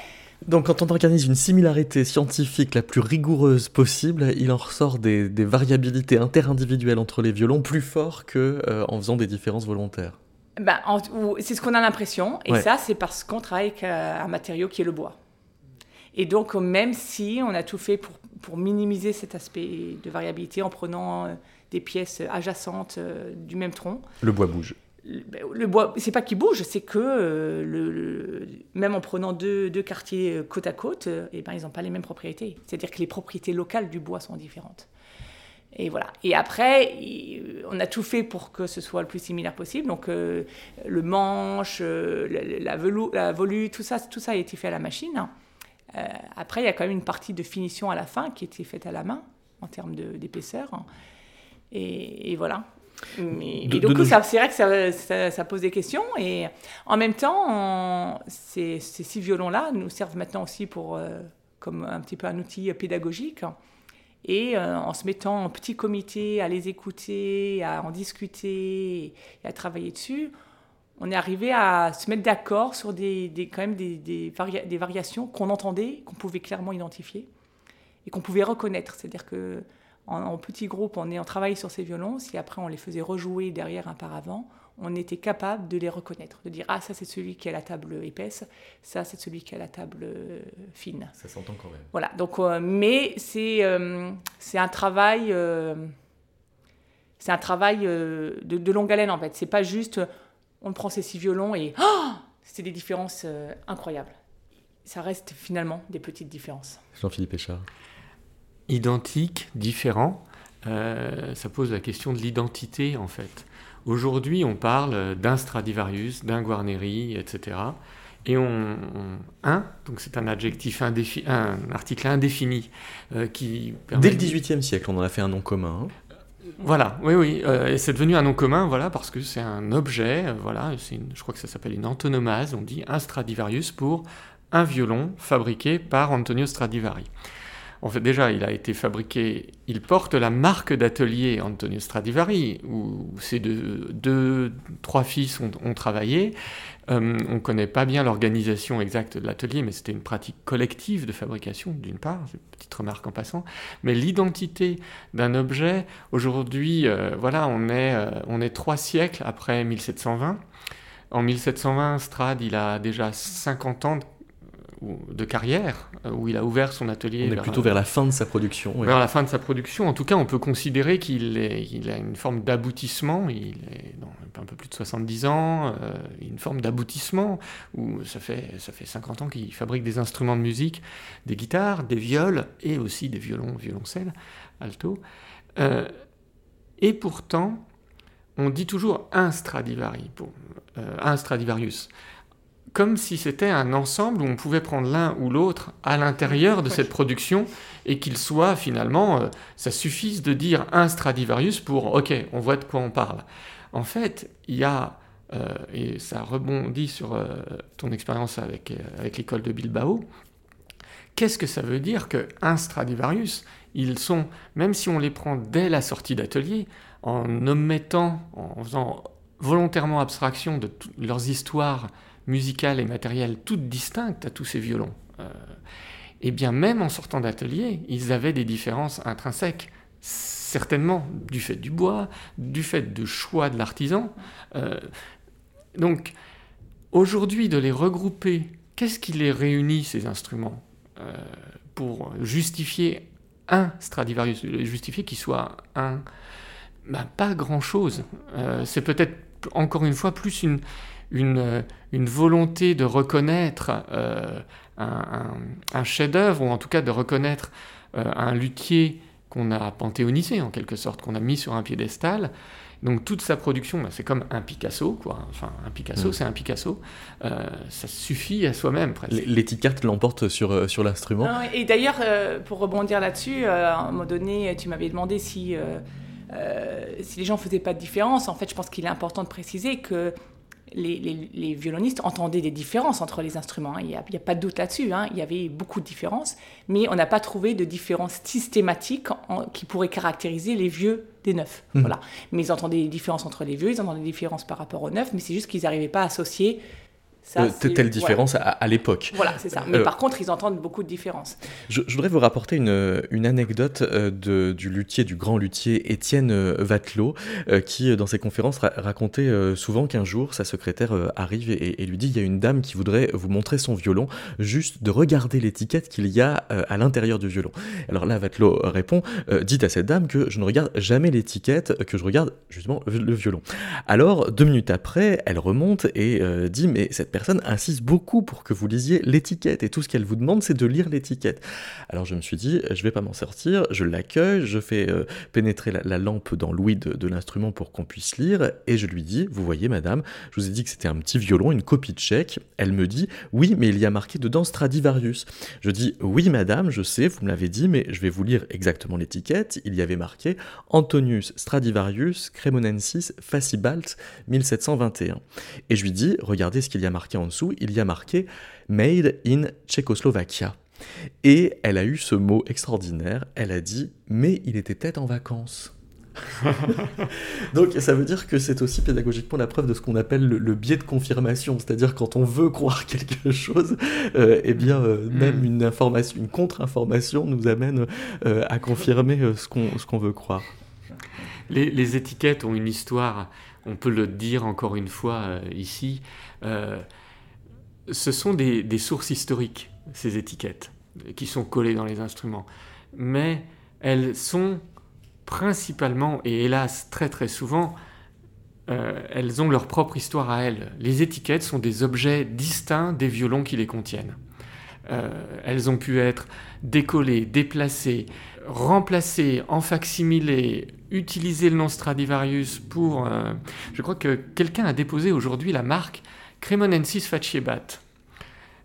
Donc quand on organise une similarité scientifique la plus rigoureuse possible, il en ressort des, des variabilités interindividuelles entre les violons plus forts qu'en en faisant des différences volontaires. Ben, c'est ce qu'on a l'impression, et ça c'est parce qu'on travaille avec un matériau qui est le bois. Et donc, même si on a tout fait pour, pour minimiser cet aspect de variabilité en prenant euh, des pièces adjacentes euh, du même tronc. Le bois bouge. Le, ben, le bois, c'est pas qu'il bouge, c'est que euh, le, même en prenant deux, deux quartiers côte à côte, eh ben, ils n'ont pas les mêmes propriétés. C'est-à-dire que les propriétés locales du bois sont différentes. Et voilà. Et après, on a tout fait pour que ce soit le plus similaire possible. Donc, le manche, la, la, volute, tout ça, tout ça a été fait à la machine. Euh, après, il y a quand même une partie de finition à la fin qui était faite à la main en termes d'épaisseur. Et, voilà. Mais, et donc, c'est vrai que ça, pose des questions. Et en même temps, ces, six violons-là nous servent maintenant aussi pour, euh, comme un petit peu un outil pédagogique. Et euh, en se mettant en petit comité à les écouter, à en discuter et à travailler dessus, on est arrivé à se mettre d'accord sur des, quand même des, des, variations qu'on entendait, qu'on pouvait clairement identifier et qu'on pouvait reconnaître. C'est-à-dire que en, petit groupe, on est en travail sur ces violons. Si après on les faisait rejouer derrière un paravent, on était capable de les reconnaître, de dire ah ça c'est celui qui a la table épaisse, ça c'est celui qui a la table euh, fine. Ça s'entend quand même. Voilà. Donc, euh, mais c'est euh, c'est un travail. c'est un travail de, de, longue haleine en fait. C'est pas juste on prend ces six violons et oh c'est des différences euh, incroyables. Ça reste finalement des petites différences. Jean-Philippe Échard. Identique, différent, euh, ça pose la question de l'identité en fait. Aujourd'hui, on parle d'un Stradivarius, d'un Guarneri, etc. Et on, un, donc c'est un adjectif un article indéfini euh, qui Dès le XVIIIe siècle, on en a fait un nom commun. Hein. Voilà, oui, oui. Euh, et c'est devenu un nom commun, voilà, parce que c'est un objet, euh, voilà, je crois que ça s'appelle une antonomase, on dit un Stradivarius pour un violon fabriqué par Antonio Stradivari. En fait, déjà, il a été fabriqué, il porte la marque d'atelier Antonio Stradivari, où ses deux, deux trois fils ont, travaillé. Euh, on ne connaît pas bien l'organisation exacte de l'atelier, mais c'était une pratique collective de fabrication, d'une part, petite remarque en passant. Mais l'identité d'un objet, aujourd'hui, euh, voilà, on est, euh, on est trois siècles après 1720. En 1720, Strad, il a déjà 50 ans de carrière, euh, où il a ouvert son atelier. On est plutôt vers la fin de sa production. Vers la fin de sa production. En tout cas, on peut considérer qu'il il a une forme d'aboutissement. Il est dans un peu plus de 70 ans, euh, une forme d'aboutissement, où ça fait, ça fait 50 ans qu'il fabrique des instruments de musique, des guitares, des viols et aussi des violons, violoncelles, alto. Euh, et pourtant, on dit toujours un Stradivari, pour, un Stradivarius comme si c'était un ensemble où on pouvait prendre l'un ou l'autre à l'intérieur de cette production et qu'il soit finalement, euh, ça suffise de dire un Stradivarius pour, ok, on voit de quoi on parle. En fait, il y a et ça rebondit sur ton expérience avec, avec l'école de Bilbao, qu'est-ce que ça veut dire qu'un Stradivarius, ils sont, même si on les prend dès la sortie d'atelier, en omettant, en faisant volontairement abstraction de leurs histoires musicales et matérielles toutes distinctes à tous ces violons, et eh bien même en sortant d'atelier, ils avaient des différences intrinsèques, certainement du fait du bois, du fait du choix de l'artisan. Euh, donc aujourd'hui, de les regrouper, qu'est-ce qui les réunit, ces instruments, euh, pour justifier un Stradivarius, justifier qu'il soit un... Ben, pas grand-chose. Euh, c'est peut-être encore une fois plus une, une, une volonté de reconnaître un, chef-d'œuvre, ou en tout cas de reconnaître euh, un luthier qu'on a panthéonisé en quelque sorte, qu'on a mis sur un piédestal. Donc toute sa production, bah, c'est comme un Picasso, quoi. Enfin, un Picasso, mm. c'est un Picasso. Euh, ça suffit à soi-même, presque. L'étiquette l'emporte sur, euh, sur l'instrument. Et d'ailleurs, pour rebondir là-dessus, à un moment donné, tu m'avais demandé si, si les gens faisaient pas de différence. En fait, je pense qu'il est important de préciser que les, violonistes entendaient des différences entre les instruments. Hein. Il n'y a, pas de doute là-dessus. Hein. Il y avait beaucoup de différences, mais on n'a pas trouvé de différence systématique qui pourrait caractériser les vieux des neufs. Mmh. Voilà. Mais ils entendaient des différences entre les vieux, ils entendaient des différences par rapport aux neufs, mais c'est juste qu'ils n'arrivaient pas à associer euh, telle différence à, l'époque. Voilà, c'est ça. Mais euh, par contre, ils entendent beaucoup de différences. Je, voudrais vous rapporter une, une anecdote euh, de, du luthier, du grand luthier Étienne Vatelot, qui, dans ses conférences, racontait souvent qu'un jour, sa secrétaire arrive et, lui dit il y a une dame qui voudrait vous montrer son violon, juste de regarder l'étiquette qu'il y a à l'intérieur du violon. Alors là, Vatelot répond dites à cette dame que je ne regarde jamais l'étiquette, que je regarde justement le violon. Alors, deux minutes après, elle remonte et dit mais cette personne insiste beaucoup pour que vous lisiez l'étiquette et tout ce qu'elle vous demande c'est de lire l'étiquette. Alors je me suis dit je vais pas m'en sortir, je l'accueille, je fais euh, pénétrer la, lampe dans l'ouïe de, l'instrument pour qu'on puisse lire et je lui dis vous voyez madame, je vous ai dit que c'était un petit violon, une copie de chèque. Elle me dit oui mais il y a marqué dedans Stradivarius. Je dis oui madame, je sais, vous me l'avez dit mais je vais vous lire exactement l'étiquette. Il y avait marqué Antonius Stradivarius Cremonensis Facibalt 1721. Et je lui dis regardez ce qu'il y a marqué en dessous, il y a marqué Made in Tchécoslovaquia. Et elle a eu ce mot extraordinaire, elle a dit Mais il était peut-être en vacances. [laughs] Donc ça veut dire que c'est aussi pédagogiquement la preuve de ce qu'on appelle le, biais de confirmation, c'est-à-dire quand on veut croire [laughs] quelque chose, euh, eh bien euh, mm. même une information, une contre-information nous amène euh, à confirmer ce qu'on veut croire. Les, étiquettes ont une histoire, on peut le dire encore une fois ici. Euh, ce sont des, sources historiques, ces étiquettes, qui sont collées dans les instruments. Mais elles sont principalement, et hélas très très souvent, euh, elles ont leur propre histoire à elles. Les étiquettes sont des objets distincts des violons qui les contiennent. Euh, elles ont pu être décollées, déplacées, remplacées, en facsimilé, utiliser le nom Stradivarius pour... je crois que quelqu'un a déposé aujourd'hui la marque Cremonensis faciebat.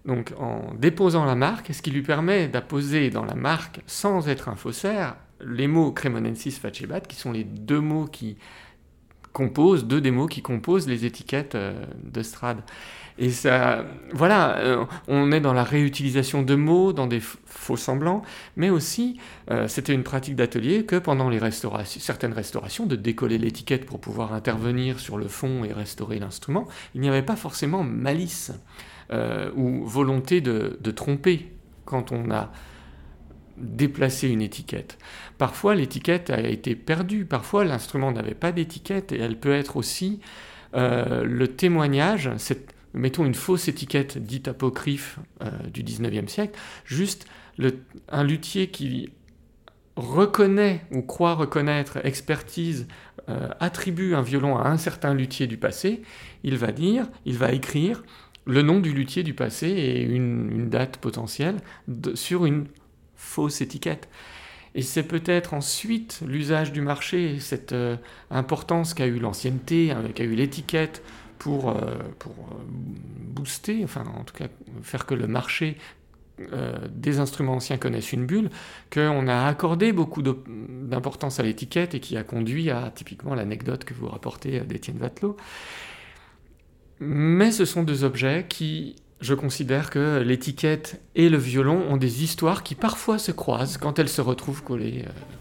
Donc en déposant la marque, ce qui lui permet d'apposer dans la marque, sans être un faussaire, les mots Cremonensis faciebat, qui sont les deux mots qui composent, deux des mots qui composent les étiquettes euh, de Strad. Et ça, voilà, euh, on est dans la réutilisation de mots, dans des faux semblants, mais aussi, euh, c'était une pratique d'atelier que pendant les restaurations, certaines restaurations, de décoller l'étiquette pour pouvoir intervenir sur le fond et restaurer l'instrument, il n'y avait pas forcément malice ou volonté de tromper quand on a déplacé une étiquette. Parfois, l'étiquette a été perdue, parfois l'instrument n'avait pas d'étiquette, et elle peut être aussi le témoignage, mettons une fausse étiquette dite apocryphe euh, du 19e siècle, juste un luthier qui reconnaît ou croit reconnaître, expertise, euh, attribue un violon à un certain luthier du passé, il va dire, il va écrire le nom du luthier du passé et une, date potentielle sur une fausse étiquette. Et c'est peut-être ensuite l'usage du marché, cette euh, importance qu'a eu l'ancienneté, hein, qu'a eu l'étiquette, pour, euh, pour euh, booster, enfin en tout cas faire que le marché des instruments anciens connaisse une bulle, qu'on a accordé beaucoup d'importance à l'étiquette et qui a conduit à typiquement l'anecdote que vous rapportez d'Étienne Vatelot. Mais ce sont deux objets qui, je considère que l'étiquette et le violon ont des histoires qui parfois se croisent quand elles se retrouvent collées. euh,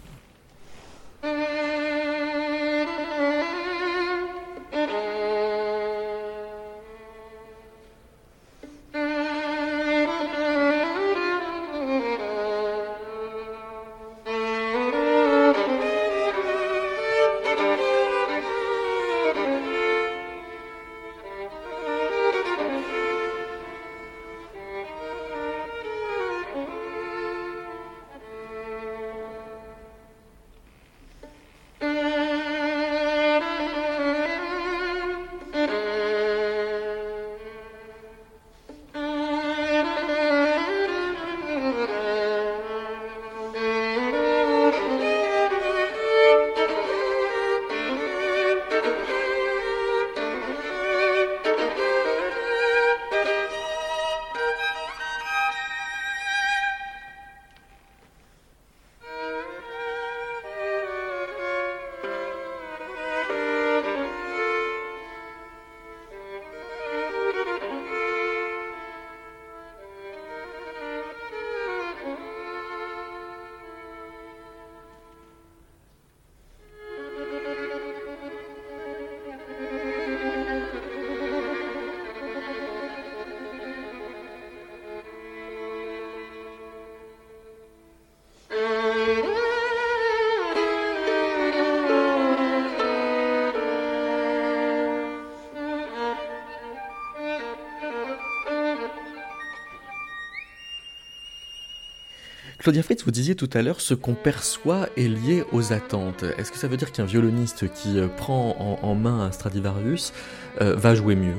Claudia Fritz, vous disiez tout à l'heure, ce qu'on perçoit est lié aux attentes. Est-ce que ça veut dire qu'un violoniste qui euh, prend en, en main un Stradivarius euh, va jouer mieux?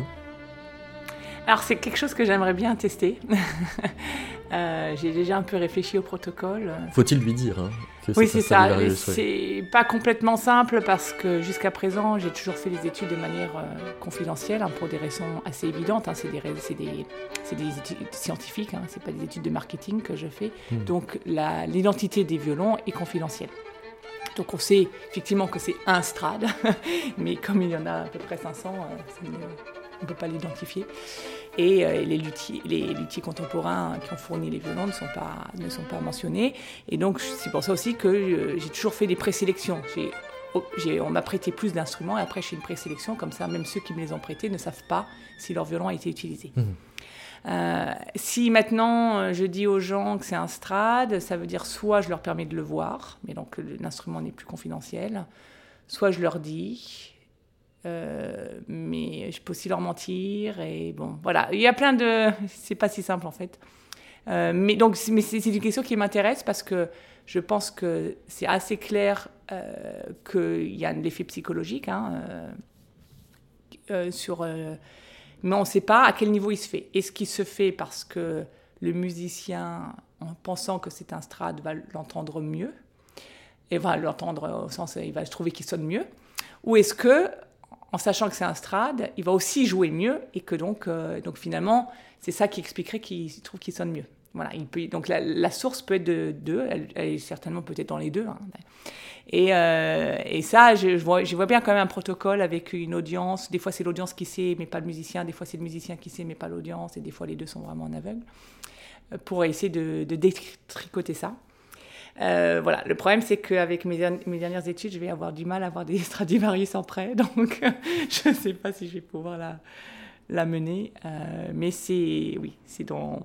Alors c'est quelque chose que j'aimerais bien tester. [laughs] Euh, J'ai déjà un peu réfléchi au protocole. Faut-il lui dire hein, Oui, c'est ça. Stradivarius, ouais. C'est pas complètement simple parce que jusqu'à présent, j'ai toujours fait les études de manière euh, confidentielle hein, pour des raisons assez évidentes. hein. C'est des, rais- c'est des, c'est des études scientifiques, hein. c'est pas des études de marketing que je fais. Hmm. Donc l'identité des violons est confidentielle. Donc on sait effectivement que c'est un strad, [laughs] mais comme il y en a à peu près 500, euh, on ne peut pas l'identifier. Et euh, les, luthiers, les luthiers contemporains qui ont fourni les violons ne sont pas, ne sont pas mentionnés. Et donc c'est pour ça aussi que euh, j'ai toujours fait des présélections. J'ai- oh, j'ai- on m'a prêté plus d'instruments et après je fais une présélection, comme ça même ceux qui me les ont prêtés ne savent pas si leur violon a été utilisé. Euh, si maintenant je dis aux gens que c'est un strad, ça veut dire soit je leur permets de le voir, mais donc l'instrument n'est plus confidentiel, soit je leur dis, euh, mais je peux aussi leur mentir et bon voilà, il y a plein de, c'est pas si simple en fait. Euh, mais donc c'est- une question qui m'intéresse parce que je pense que c'est assez clair euh, qu'il y a un effet psychologique hein, euh, sur mais on ne sait pas à quel niveau il se fait. Est-ce qu'il se fait parce que le musicien, en pensant que c'est un strad, va l'entendre mieux? Et va l'entendre au sens, il va trouver qu'il sonne mieux? Ou est-ce que, en sachant que c'est un strad, il va aussi jouer mieux et que donc, euh, donc finalement, c'est ça qui expliquerait qu'il trouve qu'il sonne mieux voilà, il peut, donc la, source peut être de deux, elle, est certainement peut-être dans les deux. hein. Et, euh, et ça, je, je vois, je vois bien quand même un protocole avec une audience. Des fois, c'est l'audience qui sait, mais pas le musicien. Des fois, c'est le musicien qui sait, mais pas l'audience. Et des fois, les deux sont vraiment en aveugle. Euh, Pour essayer de, de détricoter ça. Euh, voilà, le problème, c'est qu'avec mes, mes dernières études, je vais avoir du mal à avoir des [laughs] Stradivarius en prêt. [laughs] Donc, [laughs] je ne sais pas si je vais pouvoir la, la mener. Euh, mais c'est, oui, c'est dans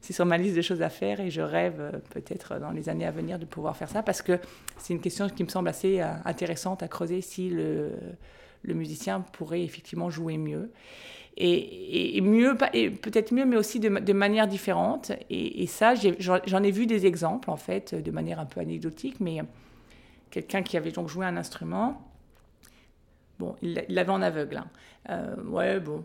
c'est sur ma liste de choses à faire et je rêve euh, peut-être dans les années à venir de pouvoir faire ça parce que c'est une question qui me semble assez intéressante à creuser si le, le musicien pourrait effectivement jouer mieux. Et, mieux, peut-être mieux, mais aussi de, ma- de manière différente. Et, ça, j'en ai vu des exemples, en fait, de manière un peu anecdotique, mais quelqu'un qui avait donc joué un instrument, bon, il l'a- il l'avait en aveugle. hein. Euh, ouais, bon,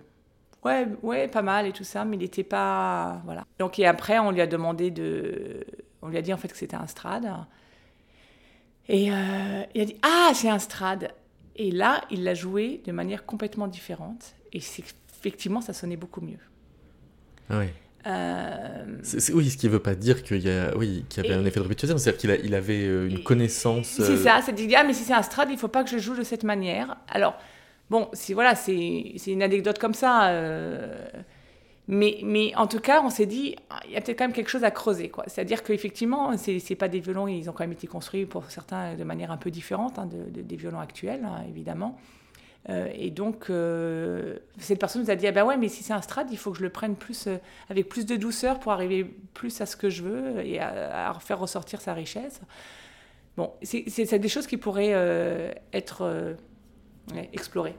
Ouais, ouais, pas mal et tout ça, mais il n'était pas. Voilà. Donc, et après, on lui a demandé de. On lui a dit en fait que c'était un strad. Et euh, il a dit Ah, c'est un strad. Et là, il l'a joué de manière complètement différente. Et c'est- effectivement, ça sonnait beaucoup mieux. Ah oui. Euh, C'est- c'est- oui, ce qui ne veut pas dire qu'il y, a, oui, qu'il y avait Et- un effet de répétition, c'est-à-dire qu'il il avait euh, une connaissance. C'est euh, ça, c'est dire, ah, mais si c'est un strad, il ne faut pas que je joue de cette manière. Alors, Bon, si, voilà, c'est une anecdote comme ça. Euh, mais, en tout cas, on s'est dit, il y a peut-être quand même quelque chose à creuser. C'est-à-dire qu'effectivement, ce n'est pas des violons, ils ont quand même été construits pour certains de manière un peu différente hein, de, des violons actuels, hein, évidemment. Euh, et donc, euh, cette personne nous a dit Ah ben ouais, mais si c'est un Strad, il faut que je le prenne plus, euh, avec plus de douceur pour arriver plus à ce que je veux et à, faire ressortir sa richesse. Bon, c'est des choses qui pourraient être explorées.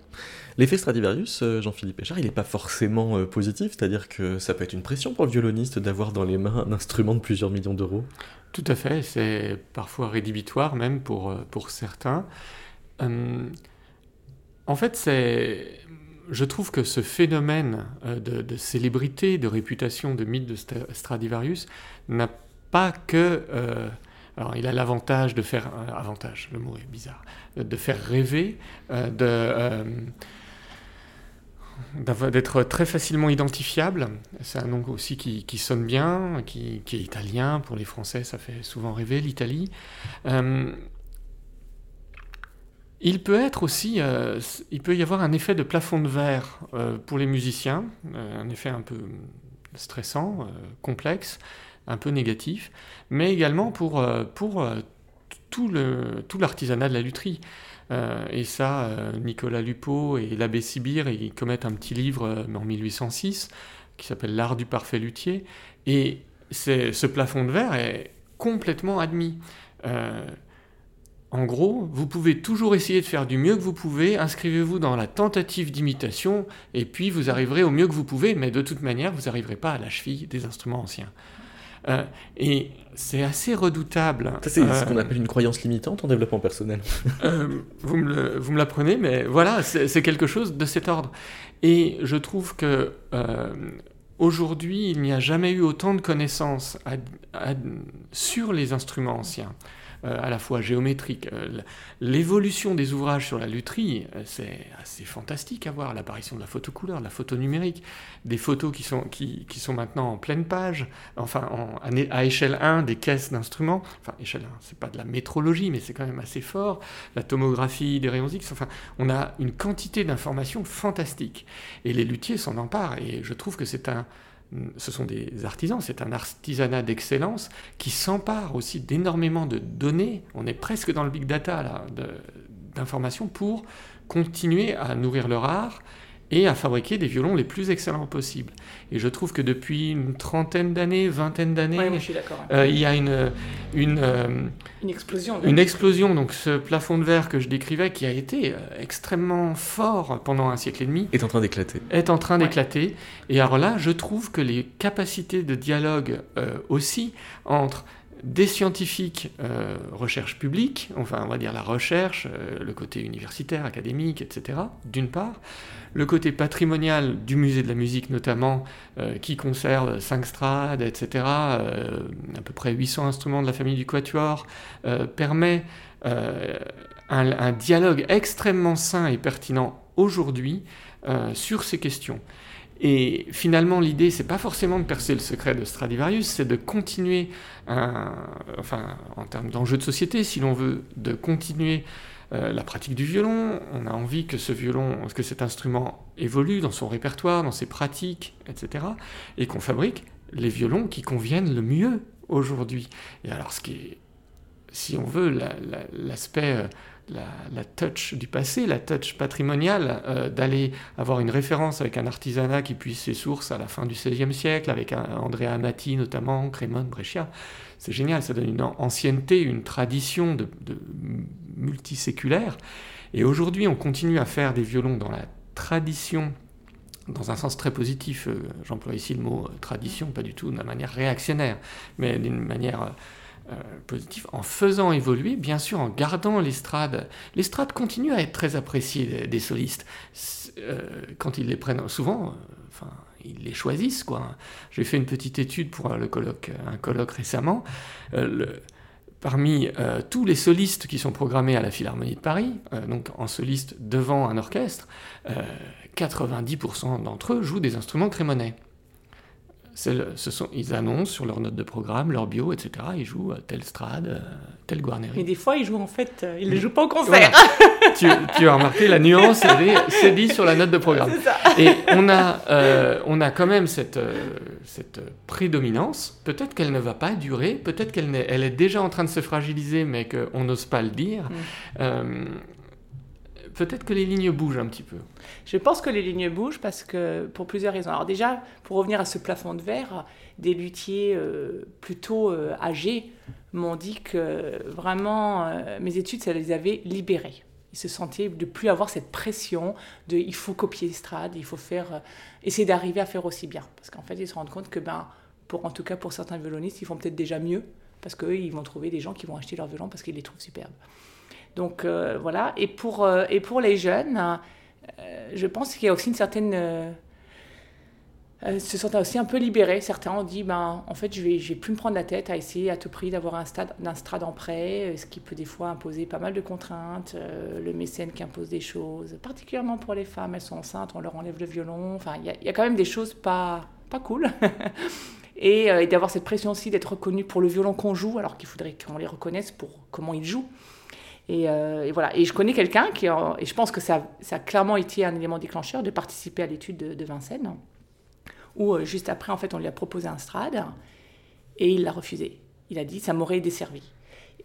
L'effet Stradivarius, Jean-Philippe Péchard, il n'est pas forcément positif, c'est-à-dire que ça peut être une pression pour le violoniste d'avoir dans les mains un instrument de plusieurs millions d'euros. Tout à fait, c'est parfois rédhibitoire même pour, pour certains. En fait, c'est, je trouve que ce phénomène euh, de, célébrité, de réputation, de mythe de Stradivarius n'a pas que. Euh, alors, il a l'avantage de faire. Euh, avantage, le mot est bizarre. De faire rêver, de. d'être très facilement identifiable. C'est un nom aussi qui, sonne bien, qui, est italien. Pour les Français, ça fait souvent rêver l'Italie. Il peut être aussi, euh, il peut y avoir un effet de plafond de verre euh, pour les musiciens, euh, un effet un peu stressant, complexe, un peu négatif, mais également pour, pour tout l'artisanat de la lutherie. et ça, Nicolas Lupeau et l'abbé Sibir, ils commettent un petit livre en 1806 qui s'appelle L'art du parfait luthier. Et ce plafond de verre est complètement admis. En gros, vous pouvez toujours essayer de faire du mieux que vous pouvez, inscrivez-vous dans la tentative d'imitation, et puis vous arriverez au mieux que vous pouvez, mais de toute manière, vous n'arriverez pas à la cheville des instruments anciens. Euh, et c'est assez redoutable. c'est ce euh, qu'on appelle une croyance limitante en développement personnel. [laughs] Euh, vous, me l'apprenez, mais voilà, c'est quelque chose de cet ordre. Et je trouve que aujourd'hui, il n'y a jamais eu autant de connaissances sur les instruments anciens. Euh, à la fois géométrique. Euh, l'évolution des ouvrages sur la lutherie, euh, c'est assez fantastique à voir. L'apparition de la photo couleur, de la photo numérique, des photos qui sont, qui, qui sont maintenant en pleine page, enfin en, à échelle 1 des caisses d'instruments. Enfin, échelle 1, c'est pas de la métrologie, mais c'est quand même assez fort. La tomographie des rayons X, enfin, on a une quantité d'informations fantastiques. Et les luthiers s'en emparent. Et je trouve que c'est un ce sont des artisans, c'est un artisanat d'excellence qui s'empare aussi d'énormément de données, on est presque dans le big data d'informations pour continuer à nourrir leur art et à fabriquer des violons les plus excellents possibles. Et je trouve que depuis une trentaine d'années, vingtaine d'années, euh, il y a une, une, euh, une explosion. Une explosion, donc ce plafond de verre que je décrivais, qui a été euh, extrêmement fort pendant un siècle et demi, est en train d'éclater. Est en train d'éclater. Et alors là, je trouve que les capacités de dialogue aussi entre des scientifiques, euh, recherche publique, enfin on va dire la recherche, euh, le côté universitaire, académique, etc., d'une part, le côté patrimonial du musée de la musique notamment, euh, qui conserve 5 strades, etc., à peu près 800 instruments de la famille du quatuor, permet un, dialogue extrêmement sain et pertinent aujourd'hui sur ces questions. Et finalement, l'idée, c'est pas forcément de percer le secret de Stradivarius, c'est de continuer, enfin, en termes d'enjeux de société, si l'on veut, de continuer euh, la pratique du violon. On a envie que ce violon, que cet instrument évolue dans son répertoire, dans ses pratiques, etc. Et qu'on fabrique les violons qui conviennent le mieux aujourd'hui. Et alors, ce qui est, si on veut, l'aspect euh, la, touch du passé, la touch patrimoniale, euh, d'aller avoir une référence avec un artisanat qui puise ses sources à la fin du XVIe siècle, avec Andrea Amati notamment, Crémone, Brescia. C'est génial, ça donne une ancienneté, une tradition de, multiséculaire. Et aujourd'hui, on continue à faire des violons dans la tradition dans un sens très positif, euh, j'emploie ici le mot euh, tradition, pas du tout d'une manière réactionnaire, mais d'une manière positif en faisant évoluer, bien sûr en gardant l'estrade. L'estrade continue à être très appréciée des, solistes. Euh, quand ils les prennent, souvent, euh, enfin, ils les choisissent. quoi. J'ai fait une petite étude pour le colloque, un colloque récemment. parmi tous les solistes qui sont programmés à la Philharmonie de Paris, donc en soliste devant un orchestre, 90% d'entre eux jouent des instruments crémonais ce sont, ils annoncent sur leur note de programme, leur bio, etc. Ils jouent à tel strade, tel Guarneri. Mais des fois, ils jouent en fait, ils ne jouent pas au concert. [laughs] tu, tu, as remarqué la nuance, c'est dit sur la note de programme. Ça. Et on a, on a quand même cette, cette prédominance. Peut-être qu'elle ne va pas durer, peut-être qu'elle est, elle est déjà en train de se fragiliser, mais qu'on n'ose pas le dire. Mm peut-être que les lignes bougent un petit peu. Je pense que les lignes bougent parce que pour plusieurs raisons. Alors déjà, pour revenir à ce plafond de verre, des luthiers euh, plutôt euh, âgés m'ont dit que vraiment euh, mes études, ça les avait libérés. Ils se sentaient de plus avoir cette pression de il faut copier Strad, il faut faire essayer d'arriver à faire aussi bien. Parce qu'en fait, ils se rendent compte que ben pour en tout cas pour certains violonistes, ils font peut-être déjà mieux parce qu'eux, ils vont trouver des gens qui vont acheter leur violon parce qu'ils les trouvent superbes. Donc euh, voilà. Et pour, euh, et pour les jeunes, euh, je pense qu'il y a aussi une certaine se sentent aussi un peu libérés. Certains ont dit, ben, en fait, je vais, je vais plus me prendre la tête à essayer à tout prix d'avoir un, stade, un strade en prêt, ce qui peut des fois imposer pas mal de contraintes, le mécène qui impose des choses, particulièrement pour les femmes, elles sont enceintes, on leur enlève le violon. Enfin, il y, y, a quand même des choses pas, pas cool. [laughs] et, et d'avoir cette pression aussi d'être reconnu pour le violon qu'on joue, alors qu'il faudrait qu'on les reconnaisse pour comment ils jouent. Euh, et, voilà. Et je connais quelqu'un qui, et je pense que ça, ça, a clairement été un élément déclencheur de participer à l'étude de, Vincennes, où euh, juste après, en fait, on lui a proposé un strade et il l'a refusé. Il a dit, ça m'aurait desservi.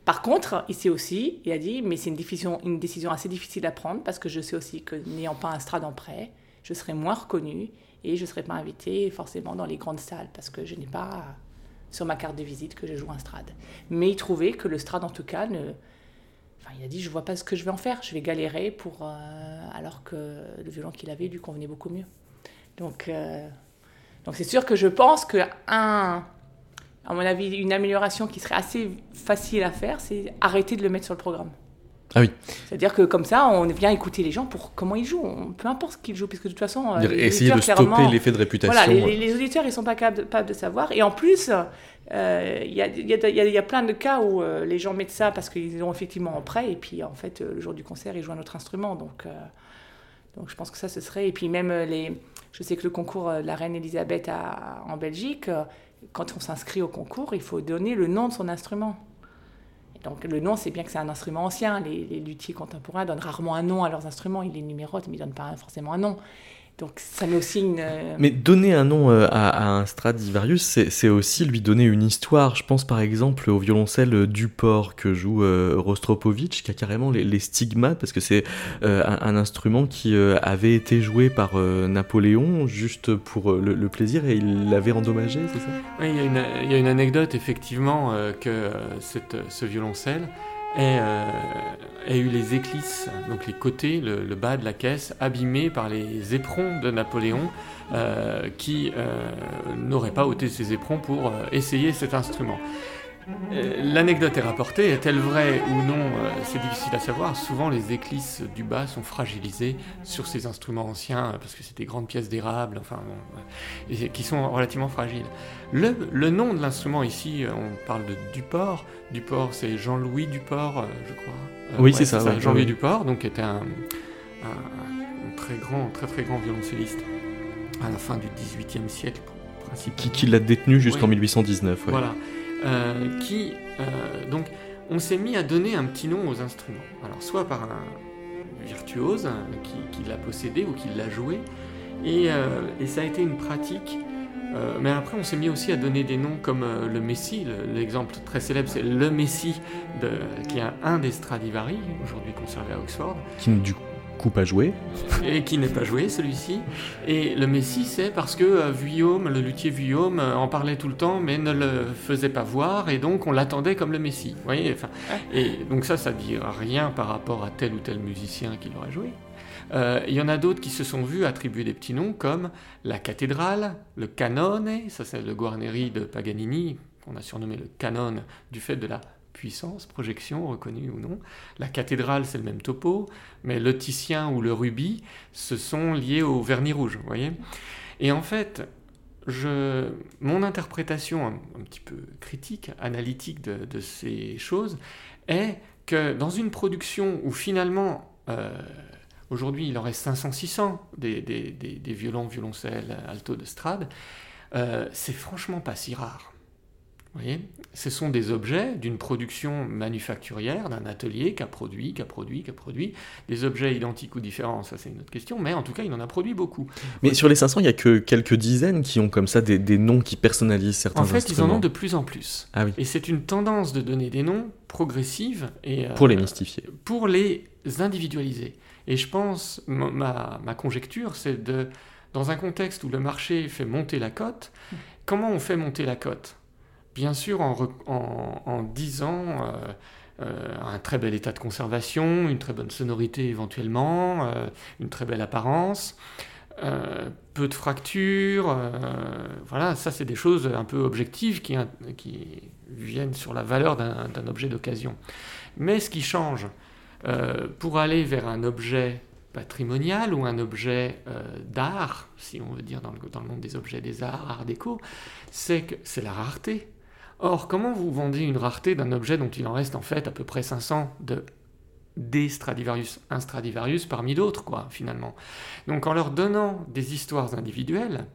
Par contre, il aussi, il a dit, mais c'est une décision, une décision assez difficile à prendre parce que je sais aussi que n'ayant pas un strade en prêt, je serai moins reconnu et je ne serai pas invité forcément dans les grandes salles parce que je n'ai pas sur ma carte de visite que je joue un strade. Mais il trouvait que le strade, en tout cas, ne, il a dit je vois pas ce que je vais en faire, je vais galérer pour euh, alors que le violon qu'il avait lui convenait beaucoup mieux. Donc euh, donc c'est sûr que je pense que un à mon avis une amélioration qui serait assez facile à faire, c'est arrêter de le mettre sur le programme. Ah oui. C'est-à-dire que comme ça, on vient écouter les gens pour comment ils jouent, peu importe ce qu'ils jouent, puisque de toute façon. Euh, essayer de stopper l'effet de réputation. Voilà, les, auditeurs, ils sont pas capables de, savoir. Et en plus, euh, il y, a, y, a, plein de cas où euh, les gens mettent ça parce qu'ils ont effectivement en prêt, et puis en fait, le jour du concert, ils jouent un autre instrument. Donc, donc je pense que ça, ce serait. Et puis même les. Je sais que le concours de la reine Elisabeth en Belgique, quand on s'inscrit au concours, il faut donner le nom de son instrument. Donc le nom, c'est bien que c'est un instrument ancien. Les, luthiers contemporains donnent rarement un nom à leurs instruments. Ils les numérotent, mais ils ne donnent pas forcément un nom. Donc ça met aussi une... Euh, mais donner un nom euh, à, un Stradivarius, c'est aussi lui donner une histoire. Je pense par exemple au violoncelle Duport que joue euh, Rostropovitch, qui a carrément les, stigmates, parce que c'est un, instrument qui avait été joué par Napoléon juste pour le, plaisir et il l'avait endommagé, c'est ça? Oui, il y, a une anecdote effectivement que cette, ce violoncelle et, euh, eu les éclisses, donc les côtés, le, bas de la caisse, abîmés par les éperons de Napoléon, euh, qui euh, n'aurait pas ôté ses éperons pour essayer cet instrument. Euh, l'anecdote est rapportée, est-elle vraie ou non euh, C'est difficile à savoir. Souvent, les éclisses du bas sont fragilisées sur ces instruments anciens parce que c'est des grandes pièces d'érable, enfin, qui sont relativement fragiles. Le, nom de l'instrument ici, euh, on parle de Duport. Duport, c'est Jean-Louis Duport, je crois. oui, c'est ça. Jean-Louis Duport, donc était un, très grand, très très grand violoncelliste à la fin du XVIIIe siècle. Qui, qui l'a détenu jusqu'en 1819. Voilà. Euh, qui euh, donc on s'est mis à donner un petit nom aux instruments. Alors soit par un virtuose qui, l'a possédé ou qui l'a joué, et, euh, ça a été une pratique. mais après, on s'est mis aussi à donner des noms comme le Messie. L'exemple très célèbre, c'est le Messie, qui est un des Stradivari, aujourd'hui conservé à Oxford. Qui, du coupe à jouer. Et qui n'est pas joué, celui-ci. Et le Messie, c'est parce que euh, Vuillaume, le luthier Vuillaume, euh, en parlait tout le temps, mais ne le faisait pas voir, et donc on l'attendait comme le Messie. Vous voyez enfin, Et donc ça, ça dit rien par rapport à tel ou tel musicien qui l'aurait joué. Euh, il y en a d'autres qui se sont vus attribuer des petits noms comme la cathédrale, le canone, ça c'est le Guarneri de Paganini, qu'on a surnommé le canon du fait de la puissance, projection, reconnue ou non. La cathédrale, c'est le même topo, mais le titien ou le rubis, ce sont liés au vernis rouge, voyez Et en fait, je, mon interprétation un, petit peu critique, analytique de, ces choses, est que dans une production où finalement, euh, aujourd'hui il en reste 500-600 des, des, des, violons, violoncelles, alto de Strade, euh, c'est franchement pas si rare. Voyez Ce sont des objets d'une production manufacturière, d'un atelier qui a produit, qui a produit, qui a produit. Des objets identiques ou différents, ça c'est une autre question, mais en tout cas, il en a produit beaucoup. Mais sur les 500, il n'y a que quelques dizaines qui ont comme ça des, des noms qui personnalisent certains En fait, instruments. ils en ont de plus en plus. Ah oui. Et c'est une tendance de donner des noms progressive et euh, Pour les mystifier. pour les individualiser. Et je pense, ma- ma, ma conjecture, c'est de, dans un contexte où le marché fait monter la cote, comment on fait monter la cote? Bien sûr, en, disant euh, euh, un très bel état de conservation, une très bonne sonorité éventuellement, euh, une très belle apparence, peu de fractures, voilà, ça c'est des choses un peu objectives qui, viennent sur la valeur d'un objet d'occasion. Mais ce qui change, pour aller vers un objet patrimonial ou un objet d'art, si on veut dire dans le, dans le monde des objets des arts, art déco, c'est que c'est la rareté. Or, comment vous vendez une rareté d'un objet dont il en reste en fait à peu près 500 de des Stradivarius, un Stradivarius parmi d'autres, quoi, finalement? Donc, en leur donnant des histoires individuelles,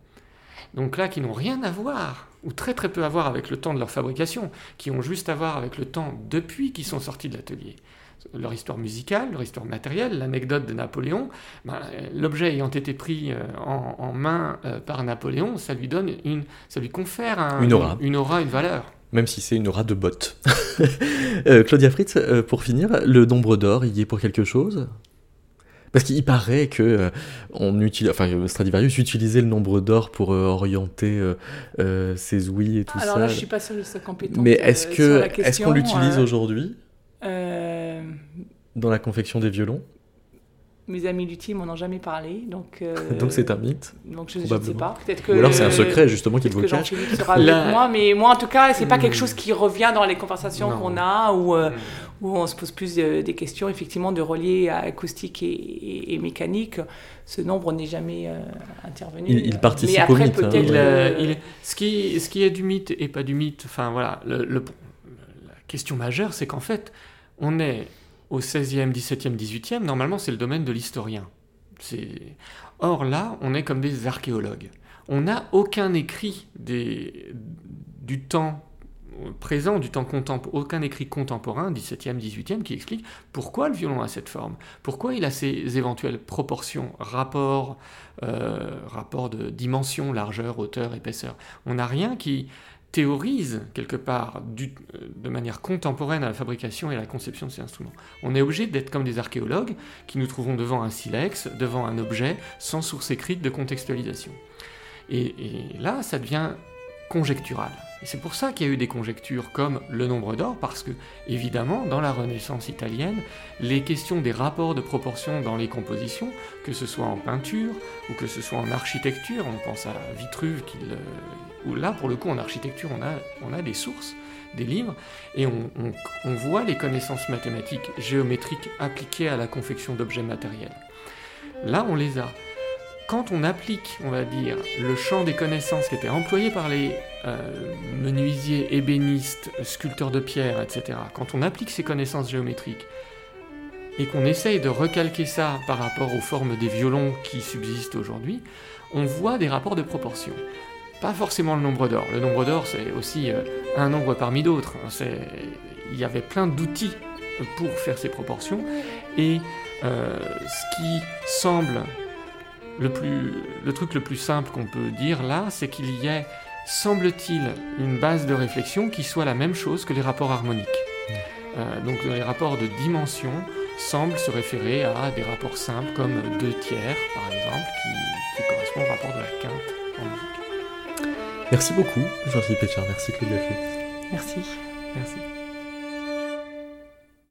donc là, qui n'ont rien à voir, ou très très peu à voir avec le temps de leur fabrication, qui ont juste à voir avec le temps depuis qu'ils sont sortis de l'atelier. Leur histoire musicale, leur histoire matérielle, l'anecdote de Napoléon, ben, l'objet ayant été pris euh, en, en main euh, par Napoléon, ça lui donne une, ça lui confère un- Une aura. une aura, une valeur. Même si c'est une aura de botte. [laughs] Euh, Claudia Fritz, euh, pour finir, le nombre d'or, il y est pour quelque chose? Parce qu'il paraît que euh, on utilise, enfin, Stradivarius utilisait le nombre d'or pour euh, orienter euh, euh, ses ouïes et tout Alors ça. là, je suis pas sûre que je sois compétente. Mais est-ce que est-ce qu'on l'utilise euh, aujourd'hui? Euh, dans la confection des violons Mes amis du team m'en ont jamais parlé, donc. euh, [laughs] Donc c'est un mythe. Donc je, je ne sais pas. Peut-être que. Ou alors c'est un secret justement qu'il vous cache. Jean-Philippe sera La- avec moi, mais moi en tout cas, c'est pas quelque Hmm. chose qui revient dans les conversations qu'on a ou euh, Mm. où on se pose plus euh, des questions effectivement de relier à acoustique et, et- et mécanique. Ce nombre n'est jamais euh, intervenu. Il- il participe mais au après, mythe, hein, Il, ouais. il- ce, qui, ce qui est du mythe et pas du mythe, enfin voilà, le, le- la question majeure, c'est qu'en fait, on est au 16e, 17e, 18e, normalement c'est le domaine de l'historien. Or là, on est comme des archéologues. On n'a aucun écrit du temps présent, du temps contemporain, aucun écrit contemporain, 17e, 18e, qui explique pourquoi le violon a cette forme, pourquoi il a ces éventuelles proportions, rapports, euh, rapports de dimension, largeur, hauteur, épaisseur. On n'a rien qui théorise quelque part euh, de manière contemporaine à la fabrication et à la conception de ces instruments. On est obligé d'être comme des archéologues qui nous trouvons devant un silex, devant un objet sans source écrite de contextualisation. Et là, ça devient conjectural. Et c'est pour ça qu'il y a eu des conjectures comme le nombre d'or, parce que, évidemment, dans la Renaissance italienne, les questions des rapports de proportion dans les compositions, que ce soit en peinture ou que ce soit en architecture, on pense à Vitruve, où là, pour le coup, en architecture, on a, des sources, des livres, et on- on voit les connaissances mathématiques, géométriques appliquées à la confection d'objets matériels. Là, on les a. Quand on applique, on va dire, le champ des connaissances qui était employé par les euh, menuisiers, ébénistes, sculpteurs de pierre, etc., quand on applique ces connaissances géométriques et qu'on essaye de recalquer ça par rapport aux formes des violons qui subsistent aujourd'hui, on voit des rapports de proportion. Pas forcément le nombre d'or. Le nombre d'or, c'est aussi euh, un nombre parmi d'autres. C'est- Il y avait plein d'outils pour faire ces proportions. Et euh, ce qui semble le, plus, le truc le plus simple qu'on peut dire là, c'est qu'il y ait, semble-t-il, une base de réflexion qui soit la même chose que les rapports harmoniques. Euh, donc les rapports de dimension semblent se référer à des rapports simples comme deux tiers, par exemple, qui, qui correspondent au rapport de la quinte en musique. Merci beaucoup, Jean-Philippe Péchard. Merci Claudia. Merci. Merci.